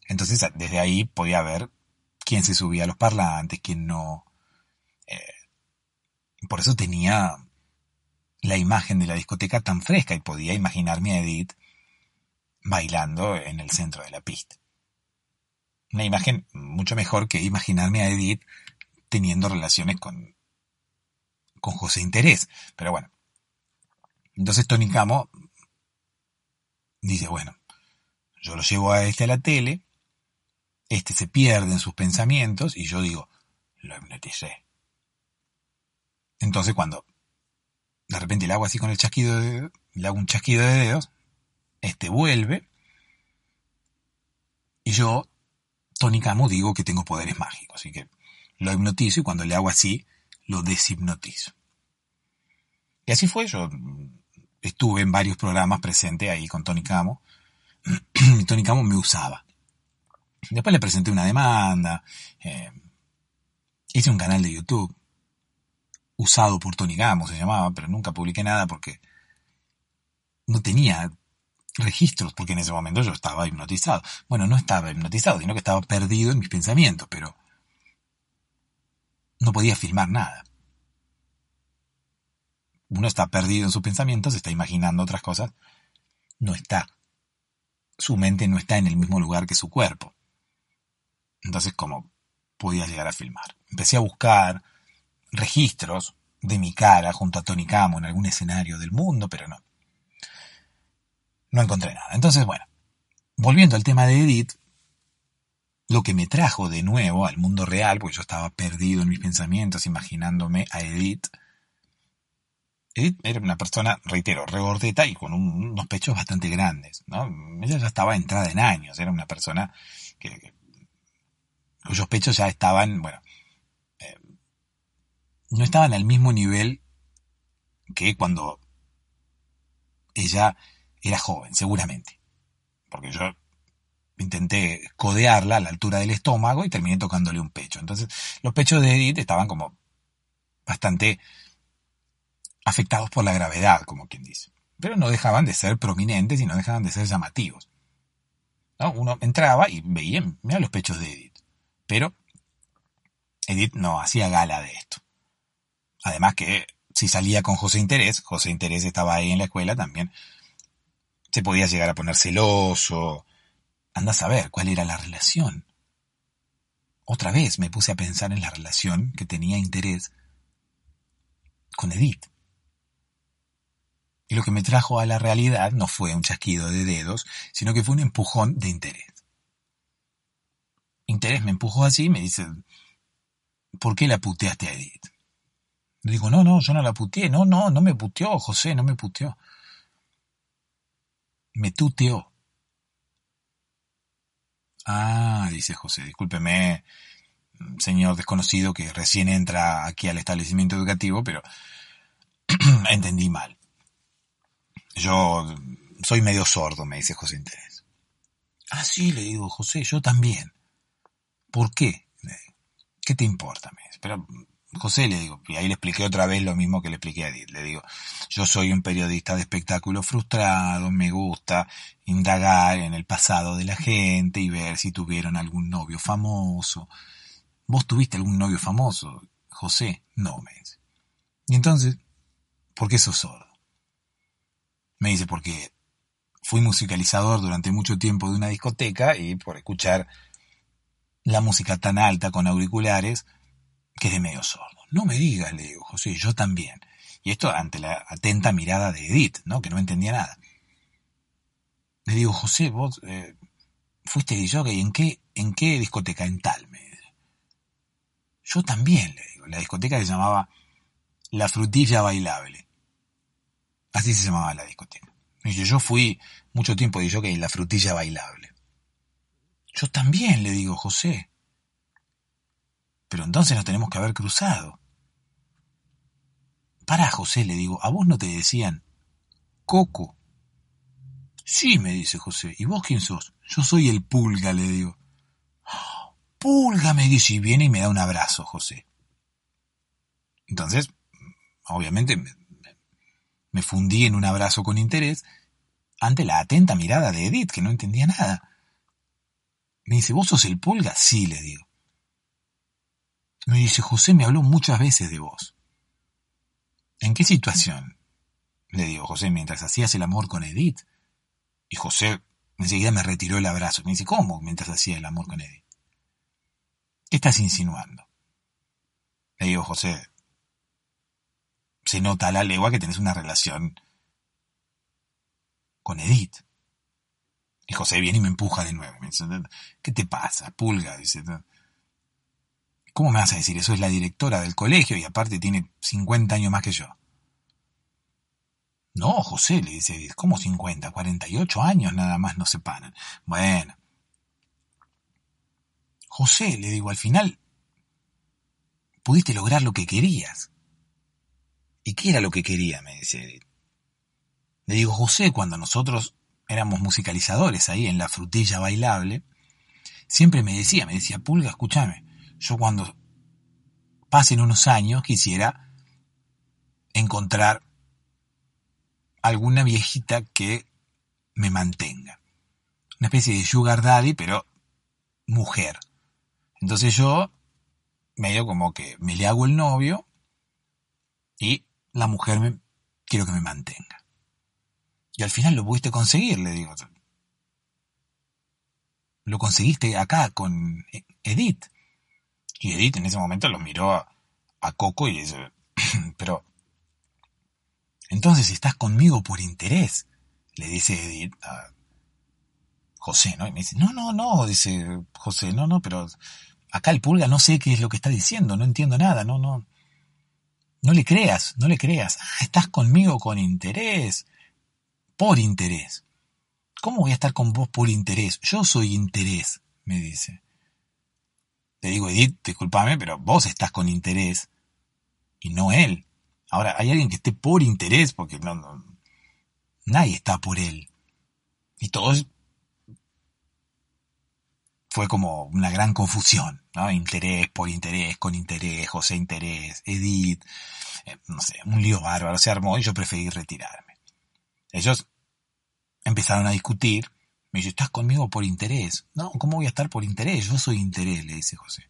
Entonces, desde ahí podía ver quién se subía a los parlantes, quién no. Eh, por eso tenía la imagen de la discoteca tan fresca y podía imaginarme a Edith bailando en el centro de la pista. Una imagen mucho mejor que imaginarme a Edith teniendo relaciones con, con José Interés. Pero bueno. Entonces Tony Camo dice, bueno, yo lo llevo a este a la tele, este se pierde en sus pensamientos y yo digo, lo hipnoticé. Entonces cuando de repente le hago así con el chasquido de le hago un chasquido de dedos, este vuelve y yo, Tony Camo, digo que tengo poderes mágicos, así que lo hipnotizo y cuando le hago así, lo deshipnotizo. Y así fue, yo estuve en varios programas presente ahí con Tony Camo, y Tony Camo me usaba. Después le presenté una demanda, eh, hice un canal de YouTube, usado por Tony Camo se llamaba, pero nunca publiqué nada porque no tenía registros, porque en ese momento yo estaba hipnotizado. Bueno, no estaba hipnotizado, sino que estaba perdido en mis pensamientos, pero no podía filmar nada. Uno está perdido en sus pensamientos, está imaginando otras cosas, no está. Su mente no está en el mismo lugar que su cuerpo. Entonces, ¿cómo podía llegar a filmar? Empecé a buscar registros de mi cara junto a Tony Camo en algún escenario del mundo, pero no. No encontré nada. Entonces, bueno, volviendo al tema de Edith, lo que me trajo de nuevo al mundo real, porque yo estaba perdido en mis pensamientos imaginándome a Edith. Edith era una persona, reitero, regordeta y con unos pechos bastante grandes. ¿no? Ella ya estaba entrada en años, era una persona que, cuyos pechos ya estaban, bueno, eh, no estaban al mismo nivel que cuando ella era joven, seguramente. Porque yo intenté codearla a la altura del estómago y terminé tocándole un pecho. Entonces, los pechos de Edith estaban como bastante afectados por la gravedad, como quien dice. Pero no dejaban de ser prominentes y no dejaban de ser llamativos. Uno entraba y veía, mira los pechos de Edith. Pero Edith no hacía gala de esto. Además que si salía con José Interés, José Interés estaba ahí en la escuela también, se podía llegar a poner celoso, Anda a saber cuál era la relación. Otra vez me puse a pensar en la relación que tenía interés con Edith. Y lo que me trajo a la realidad no fue un chasquido de dedos, sino que fue un empujón de interés. Interés me empujó así y me dice, ¿por qué la puteaste a Edith? Le digo, no, no, yo no la puteé, no, no, no me puteó, José, no me puteó. Me tuteó. Ah, dice José, discúlpeme, señor desconocido que recién entra aquí al establecimiento educativo, pero entendí mal. Yo soy medio sordo, me dice José Interés. Ah, sí, le digo, José, yo también. ¿Por qué? ¿Qué te importa? Me dice, pero José, le digo, y ahí le expliqué otra vez lo mismo que le expliqué a Edith. Le digo, yo soy un periodista de espectáculo frustrado, me gusta indagar en el pasado de la gente y ver si tuvieron algún novio famoso. ¿Vos tuviste algún novio famoso? José, no, me dice. Y entonces, ¿por qué sos sordo? Me dice, porque fui musicalizador durante mucho tiempo de una discoteca y por escuchar la música tan alta con auriculares, quedé medio sordo. No me digas, le digo, José, yo también. Y esto ante la atenta mirada de Edith, ¿no? Que no entendía nada. Le digo, José, vos eh, fuiste DJ, ¿en qué, ¿en qué discoteca? En tal, me. Yo también, le digo. La discoteca se llamaba La Frutilla Bailable. Así se llamaba la discoteca. Me dice, yo fui mucho tiempo DJ en La Frutilla Bailable. Yo también, le digo, José. Pero entonces nos tenemos que haber cruzado. Para, José, le digo, ¿a vos no te decían Coco? Sí, me dice José. ¿Y vos quién sos? Yo soy el pulga, le digo. Pulga, me dice, y viene y me da un abrazo, José. Entonces, obviamente, me, fundí en un abrazo con interés ante la atenta mirada de Edith, que no entendía nada. Me dice, ¿vos sos el pulga? Sí, le digo. Me dice, José me habló muchas veces de vos. ¿En qué situación? Le digo, José, mientras hacías el amor con Edith. Y José enseguida me retiró el abrazo. Me dice, ¿cómo mientras hacía el amor con Edith? ¿Qué estás insinuando? Le digo, José, se nota a la legua que tenés una relación con Edith. Y José viene y me empuja de nuevo. Me dice, ¿qué te pasa, pulga? Dice, ¿cómo me vas a decir? Eso es la directora del colegio y aparte tiene 50 años más que yo. No, José, le dice Edith, ¿cómo 50? 48 años nada más nos separan. Bueno. José, le digo, al final pudiste lograr lo que querías. ¿Y qué era lo que quería? me dice Edith. Le digo, José, cuando nosotros éramos musicalizadores ahí en la frutilla bailable, siempre me decía, me decía, Pulga, escúchame, yo cuando pasen unos años quisiera encontrar alguna viejita que me mantenga. Una especie de sugar daddy, pero mujer. Entonces yo medio como que me le hago el novio y la mujer me, quiero que me mantenga. Y al final lo pudiste conseguir, le digo. Lo conseguiste acá con Edith. Y Edith en ese momento lo miró a, a Coco y dice, pero entonces estás conmigo por interés, le dice Edith a José, ¿no? Y me dice, no, no, no, dice José, no, no, pero acá el pulga no sé qué es lo que está diciendo, no entiendo nada, no, no. No le creas, no le creas. Ah, estás conmigo con interés. Por interés. ¿Cómo voy a estar con vos por interés? Yo soy interés, me dice. Le digo, Edith, discúlpame, pero vos estás con interés y no él. Ahora, hay alguien que esté por interés, porque no, nadie está por él. Y todos fue como una gran confusión, ¿no? Interés por interés, con interés, José interés, Edith, eh, no sé, un lío bárbaro se armó y yo preferí retirarme. Ellos empezaron a discutir, me dice, ¿estás conmigo por interés? No, ¿cómo voy a estar por interés? Yo soy interés, le dice José.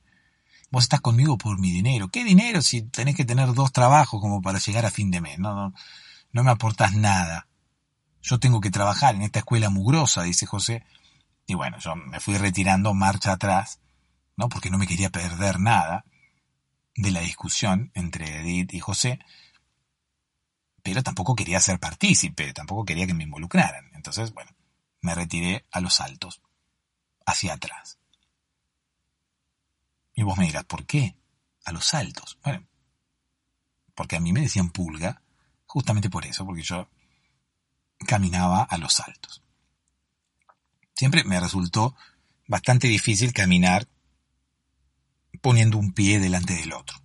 Vos estás conmigo por mi dinero. ¿Qué dinero si tenés que tener dos trabajos como para llegar a fin de mes? No, no, no me aportas nada. Yo tengo que trabajar en esta escuela mugrosa, dice José. Y bueno, yo me fui retirando marcha atrás, ¿no? Porque no me quería perder nada de la discusión entre Edith y José. Pero tampoco quería ser partícipe, tampoco quería que me involucraran. Entonces, bueno, me retiré a los altos, hacia atrás. Y vos me dirás, ¿por qué? A los saltos. Bueno, porque a mí me decían pulga, justamente por eso, porque yo caminaba a los saltos. Siempre me resultó bastante difícil caminar poniendo un pie delante del otro.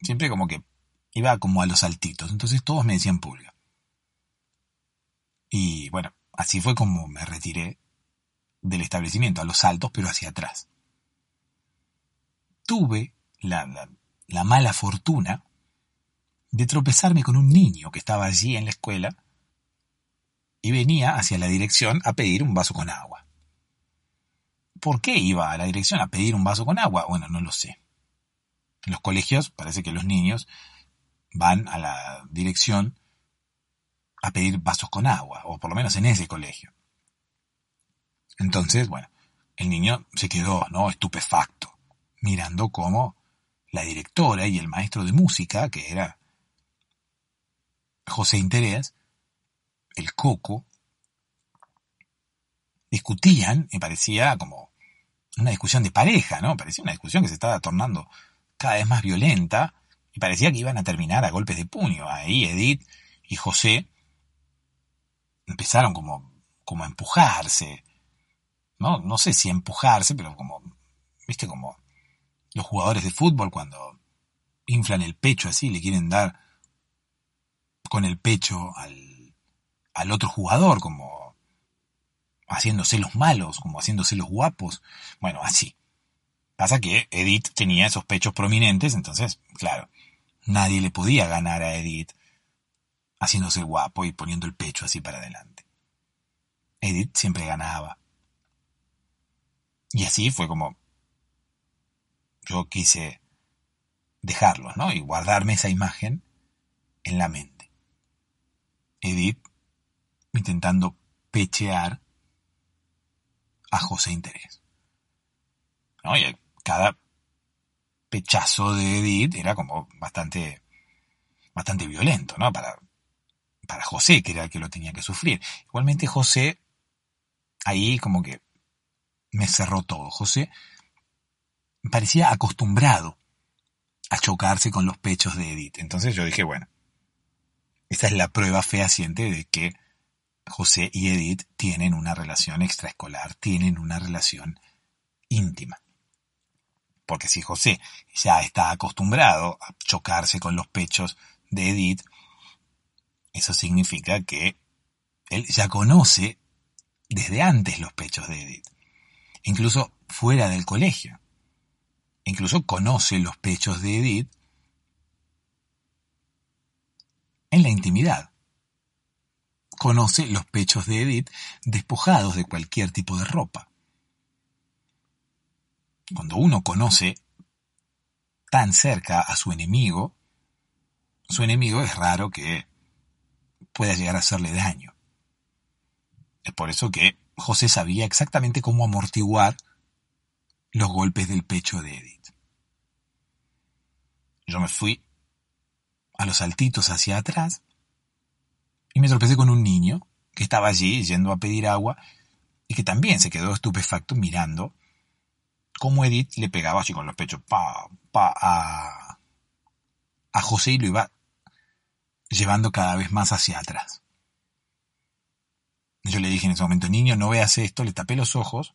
Siempre como que iba como a los saltitos, entonces todos me decían pulga. Y bueno, así fue como me retiré del establecimiento, a los saltos, pero hacia atrás tuve la, mala fortuna de tropezarme con un niño que estaba allí en la escuela y venía hacia la dirección a pedir un vaso con agua. ¿Por qué iba a la dirección a pedir un vaso con agua? Bueno, no lo sé. En los colegios parece que los niños van a la dirección a pedir vasos con agua, o por lo menos en ese colegio. Entonces, bueno, el niño se quedó, ¿no? Estupefacto mirando cómo la directora y el maestro de música, que era José Interés, el Coco, discutían y parecía como una discusión de pareja, ¿no? Parecía una discusión que se estaba tornando cada vez más violenta y parecía que iban a terminar a golpes de puño. Ahí Edith y José empezaron como, como a empujarse, ¿no? No sé si empujarse, pero como, viste, como los jugadores de fútbol cuando inflan el pecho así, le quieren dar con el pecho al, al otro jugador, como haciéndose los malos, como haciéndose los guapos. Bueno, así. Pasa que Edith tenía esos pechos prominentes, entonces, claro, nadie le podía ganar a Edith haciéndose guapo y poniendo el pecho así para adelante. Edith siempre ganaba. Y así fue como yo quise dejarlo, ¿no? Y guardarme esa imagen en la mente. Edith intentando pechear a José Interés. Y cada pechazo de Edith era como bastante, bastante violento, ¿no? Para, para José, que era el que lo tenía que sufrir. Igualmente José, ahí como que me cerró todo. José parecía acostumbrado a chocarse con los pechos de Edith. Entonces yo dije, bueno, esta es la prueba fehaciente de que José y Edith tienen una relación extraescolar, tienen una relación íntima. Porque si José ya está acostumbrado a chocarse con los pechos de Edith, eso significa que él ya conoce desde antes los pechos de Edith, incluso fuera del colegio. Incluso conoce los pechos de Edith en la intimidad. Conoce los pechos de Edith despojados de cualquier tipo de ropa. Cuando uno conoce tan cerca a su enemigo, su enemigo es raro que pueda llegar a hacerle daño. Es por eso que José sabía exactamente cómo amortiguar los golpes del pecho de Edith. Yo me fui a los saltitos hacia atrás y me tropecé con un niño que estaba allí yendo a pedir agua y que también se quedó estupefacto mirando cómo Edith le pegaba así con los pechos pa, pa, a, a José y lo iba llevando cada vez más hacia atrás. Yo le dije en ese momento, niño, no veas esto, le tapé los ojos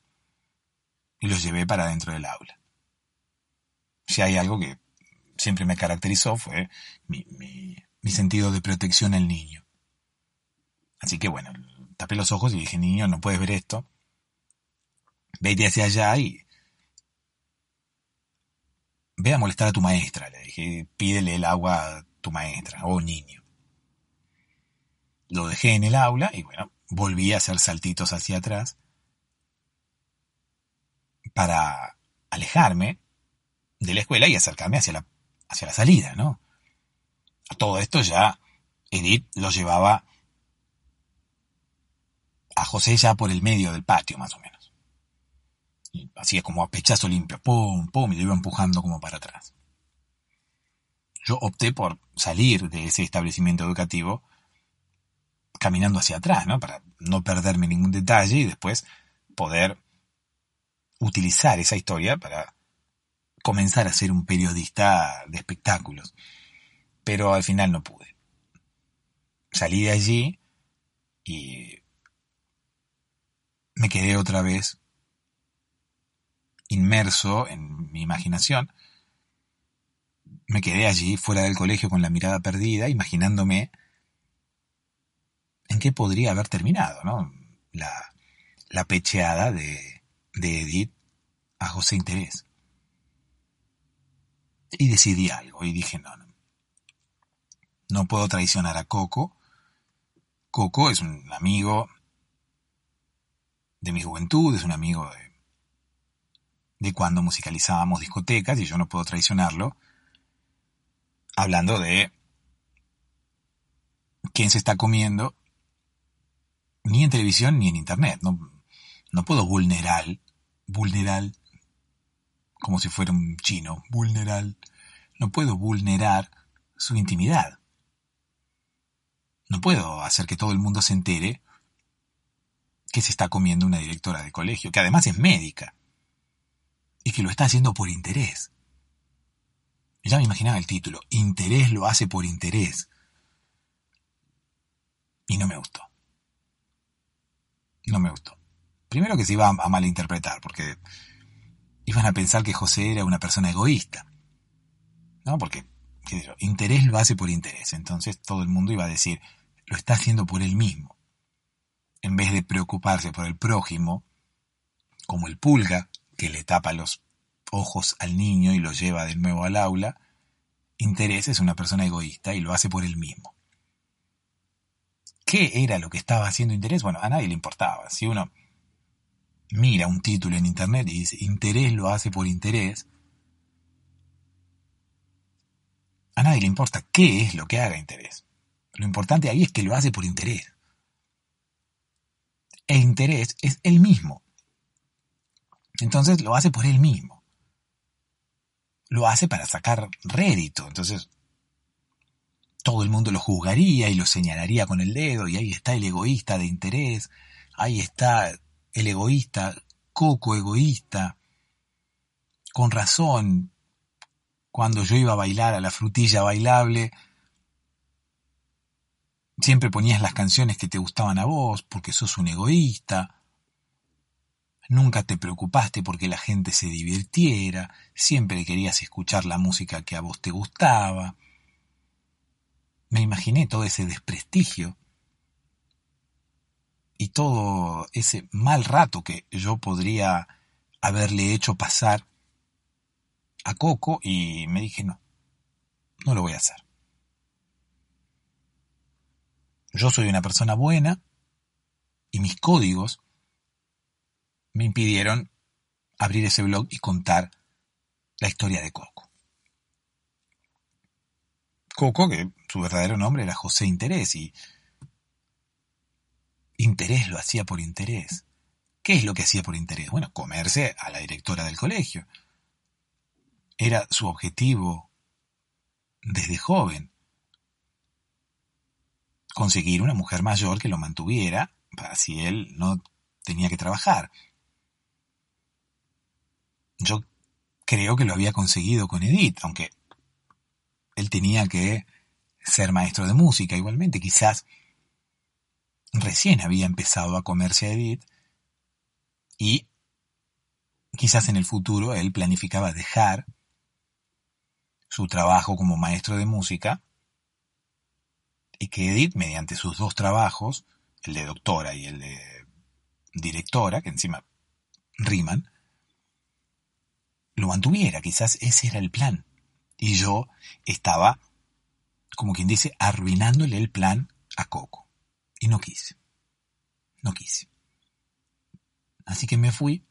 y los llevé para dentro del aula. Si hay algo que siempre me caracterizó fue mi, sentido de protección al niño. Así que bueno, tapé los ojos y dije, niño, no puedes ver esto. Vete hacia allá y... Ve a molestar a tu maestra, le dije, pídele el agua a tu maestra, o niño. Lo dejé en el aula y bueno, volví a hacer saltitos hacia atrás para alejarme de la escuela y acercarme hacia la hacia la salida, ¿no? A todo esto ya Edith lo llevaba a José ya por el medio del patio, más o menos. Hacía como a pechazo limpio, pum, pum, y lo iba empujando como para atrás. Yo opté por salir de ese establecimiento educativo caminando hacia atrás, ¿no? Para no perderme ningún detalle y después poder utilizar esa historia para comenzar a ser un periodista de espectáculos. Pero al final no pude. Salí de allí y me quedé otra vez inmerso en mi imaginación. Me quedé allí fuera del colegio con la mirada perdida, imaginándome en qué podría haber terminado, ¿no? La, pecheada de, de Edith a José Interés. Y decidí algo y dije, no, no. No puedo traicionar a Coco. Coco es un amigo de mi juventud, es un amigo de, de cuando musicalizábamos discotecas y yo no puedo traicionarlo. Hablando de quién se está comiendo, ni en televisión ni en internet. No, no puedo vulnerar, vulnerar como si fuera un chino, vulnerar. No puedo vulnerar su intimidad. No puedo hacer que todo el mundo se entere que se está comiendo una directora de colegio, que además es médica, y que lo está haciendo por interés. Ya me imaginaba el título, Interés lo hace por interés. Y no me gustó. No me gustó. Primero que se iba a malinterpretar, porque iban a pensar que José era una persona egoísta. ¿No? Porque, interés lo hace por interés. Entonces todo el mundo iba a decir, lo está haciendo por él mismo. En vez de preocuparse por el prójimo, como el pulga, que le tapa los ojos al niño y lo lleva de nuevo al aula, interés es una persona egoísta y lo hace por él mismo. ¿Qué era lo que estaba haciendo interés? Bueno, a nadie le importaba. Si uno mira un título en internet y dice interés lo hace por interés, a nadie le importa qué es lo que haga interés. Lo importante ahí es que lo hace por interés. El interés es el mismo. Entonces lo hace por él mismo. Lo hace para sacar rédito. Entonces todo el mundo lo juzgaría y lo señalaría con el dedo y ahí está el egoísta de interés, ahí está el egoísta, coco egoísta. Con razón, cuando yo iba a bailar a la frutilla bailable, siempre ponías las canciones que te gustaban a vos porque sos un egoísta. Nunca te preocupaste porque la gente se divirtiera, siempre querías escuchar la música que a vos te gustaba. Me imaginé todo ese desprestigio y todo ese mal rato que yo podría haberle hecho pasar a Coco y me dije no, no lo voy a hacer. Yo soy una persona buena y mis códigos me impidieron abrir ese blog y contar la historia de Coco. Coco, que su verdadero nombre era José Interés y Interés lo hacía por interés. ¿Qué es lo que hacía por interés? Bueno, comerse a la directora del colegio. Era su objetivo desde joven. Conseguir una mujer mayor que lo mantuviera para si él no tenía que trabajar. Yo creo que lo había conseguido con Edith, aunque él tenía que ser maestro de música igualmente. Quizás recién había empezado a comerse a Edith y quizás en el futuro él planificaba dejar su trabajo como maestro de música y que Edith, mediante sus dos trabajos, el de doctora y el de directora, que encima riman, lo mantuviera, quizás ese era el plan. Y yo estaba, como quien dice, arruinándole el plan a Coco. Y no quise. No quise. Así que me fui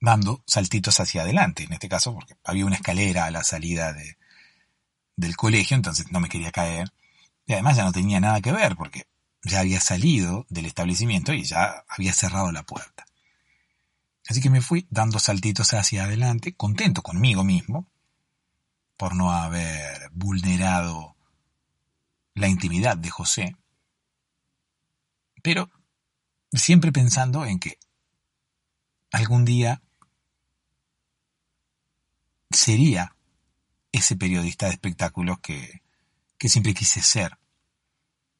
dando saltitos hacia adelante, en este caso porque había una escalera a la salida de, del colegio, entonces no me quería caer. Y además ya no tenía nada que ver porque ya había salido del establecimiento y ya había cerrado la puerta. Así que me fui dando saltitos hacia adelante, contento conmigo mismo, por no haber vulnerado la intimidad de José, pero siempre pensando en que algún día sería ese periodista de espectáculos que, que siempre quise ser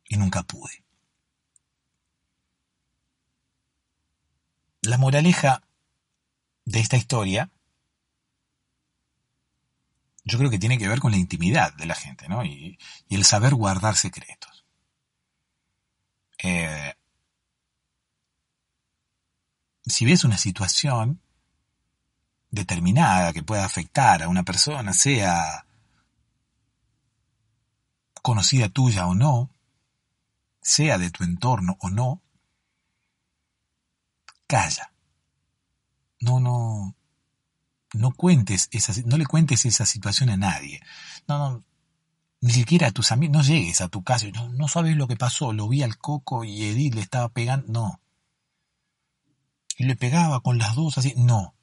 y nunca pude. La moraleja de esta historia yo creo que tiene que ver con la intimidad de la gente, ¿no? Y, el saber guardar secretos. Eh, si ves una situación determinada que pueda afectar a una persona, sea conocida tuya o no, sea de tu entorno o no, calla. No, no, no cuentes esa, no le cuentes esa situación a nadie. No, no, ni siquiera a tus amigos, no llegues a tu casa no, no sabes lo que pasó, lo vi al coco y Edith le estaba pegando, no. Y le pegaba con las dos así, no.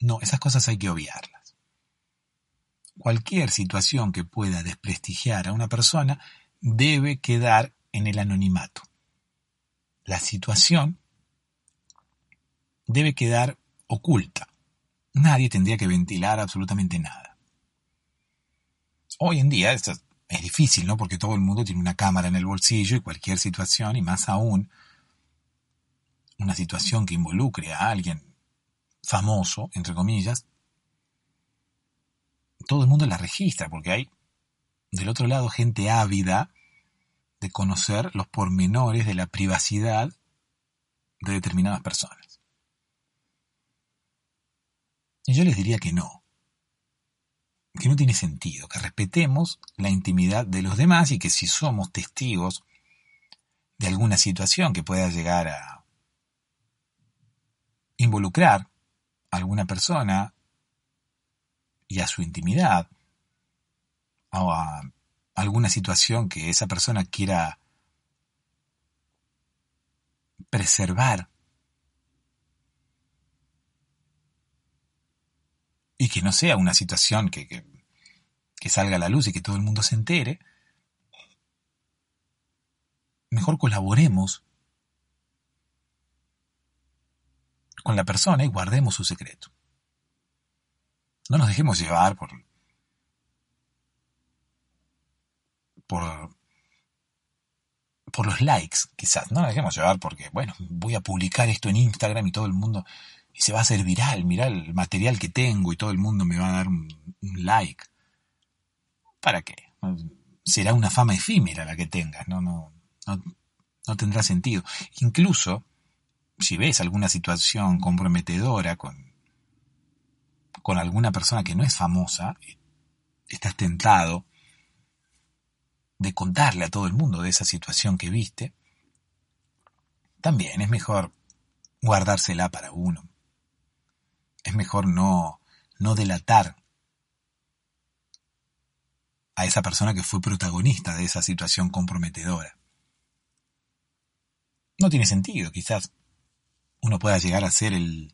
No, esas cosas hay que obviarlas. Cualquier situación que pueda desprestigiar a una persona debe quedar en el anonimato. La situación debe quedar oculta. Nadie tendría que ventilar absolutamente nada. Hoy en día esto es difícil, ¿no? Porque todo el mundo tiene una cámara en el bolsillo y cualquier situación, y más aún una situación que involucre a alguien famoso, entre comillas, todo el mundo la registra, porque hay del otro lado gente ávida de conocer los pormenores de la privacidad de determinadas personas. Y yo les diría que no, que no tiene sentido, que respetemos la intimidad de los demás y que si somos testigos de alguna situación que pueda llegar a involucrar a alguna persona y a su intimidad, o a alguna situación que esa persona quiera preservar y que no sea una situación que, que, salga a la luz y que todo el mundo se entere, mejor colaboremos con la persona y guardemos su secreto. No nos dejemos llevar por, por, por los likes, quizás. No nos dejemos llevar porque, bueno, voy a publicar esto en Instagram y todo el mundo, y se va a hacer viral, mirá el material que tengo y todo el mundo me va a dar un, like. ¿Para qué? Será una fama efímera la que tengas, no, no, no, no tendrá sentido. Incluso, si ves alguna situación comprometedora con, con alguna persona que no es famosa, estás tentado de contarle a todo el mundo de esa situación que viste, también es mejor guardársela para uno. Es mejor no, no delatar a esa persona que fue protagonista de esa situación comprometedora. No tiene sentido, quizás uno pueda llegar a ser el,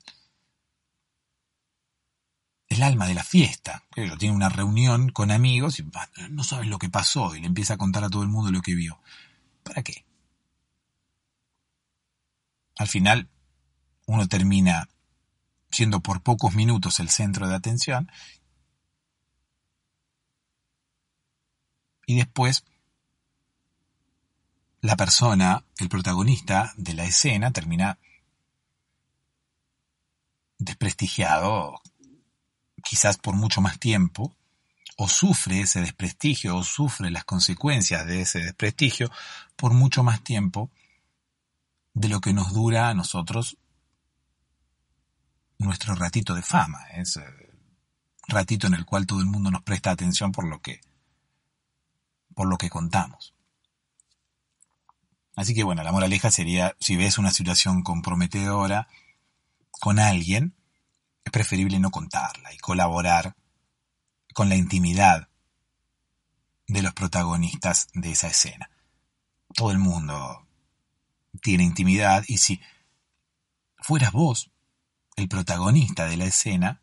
el alma de la fiesta. Tiene una reunión con amigos y no sabes lo que pasó y le empieza a contar a todo el mundo lo que vio. ¿Para qué? Al final, uno termina siendo por pocos minutos el centro de atención y después la persona, el protagonista de la escena, termina desprestigiado, quizás por mucho más tiempo, o sufre ese desprestigio o sufre las consecuencias de ese desprestigio por mucho más tiempo de lo que nos dura a nosotros nuestro ratito de fama, ese ratito en el cual todo el mundo nos presta atención por lo que por lo que contamos. Así que bueno, la moraleja sería si ves una situación comprometedora con alguien, es preferible no contarla y colaborar con la intimidad de los protagonistas de esa escena. Todo el mundo tiene intimidad y si fueras vos el protagonista de la escena,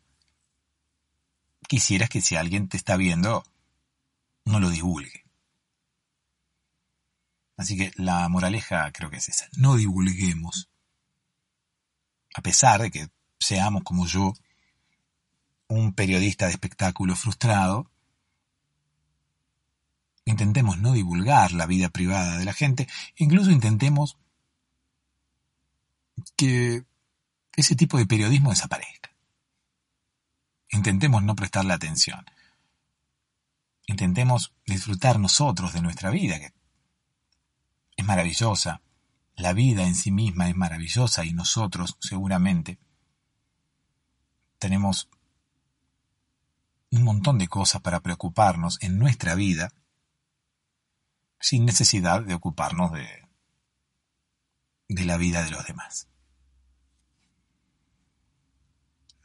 quisieras que si alguien te está viendo, no lo divulgue. Así que la moraleja creo que es esa, no divulguemos. A pesar de que seamos como yo, un periodista de espectáculo frustrado, intentemos no divulgar la vida privada de la gente, incluso intentemos ese tipo de periodismo desaparezca. Intentemos no prestarle atención. Intentemos disfrutar nosotros de nuestra vida, que es maravillosa. La vida en sí misma es maravillosa y nosotros seguramente tenemos un montón de cosas para preocuparnos en nuestra vida sin necesidad de ocuparnos de la vida de los demás.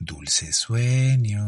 Dulces sueños.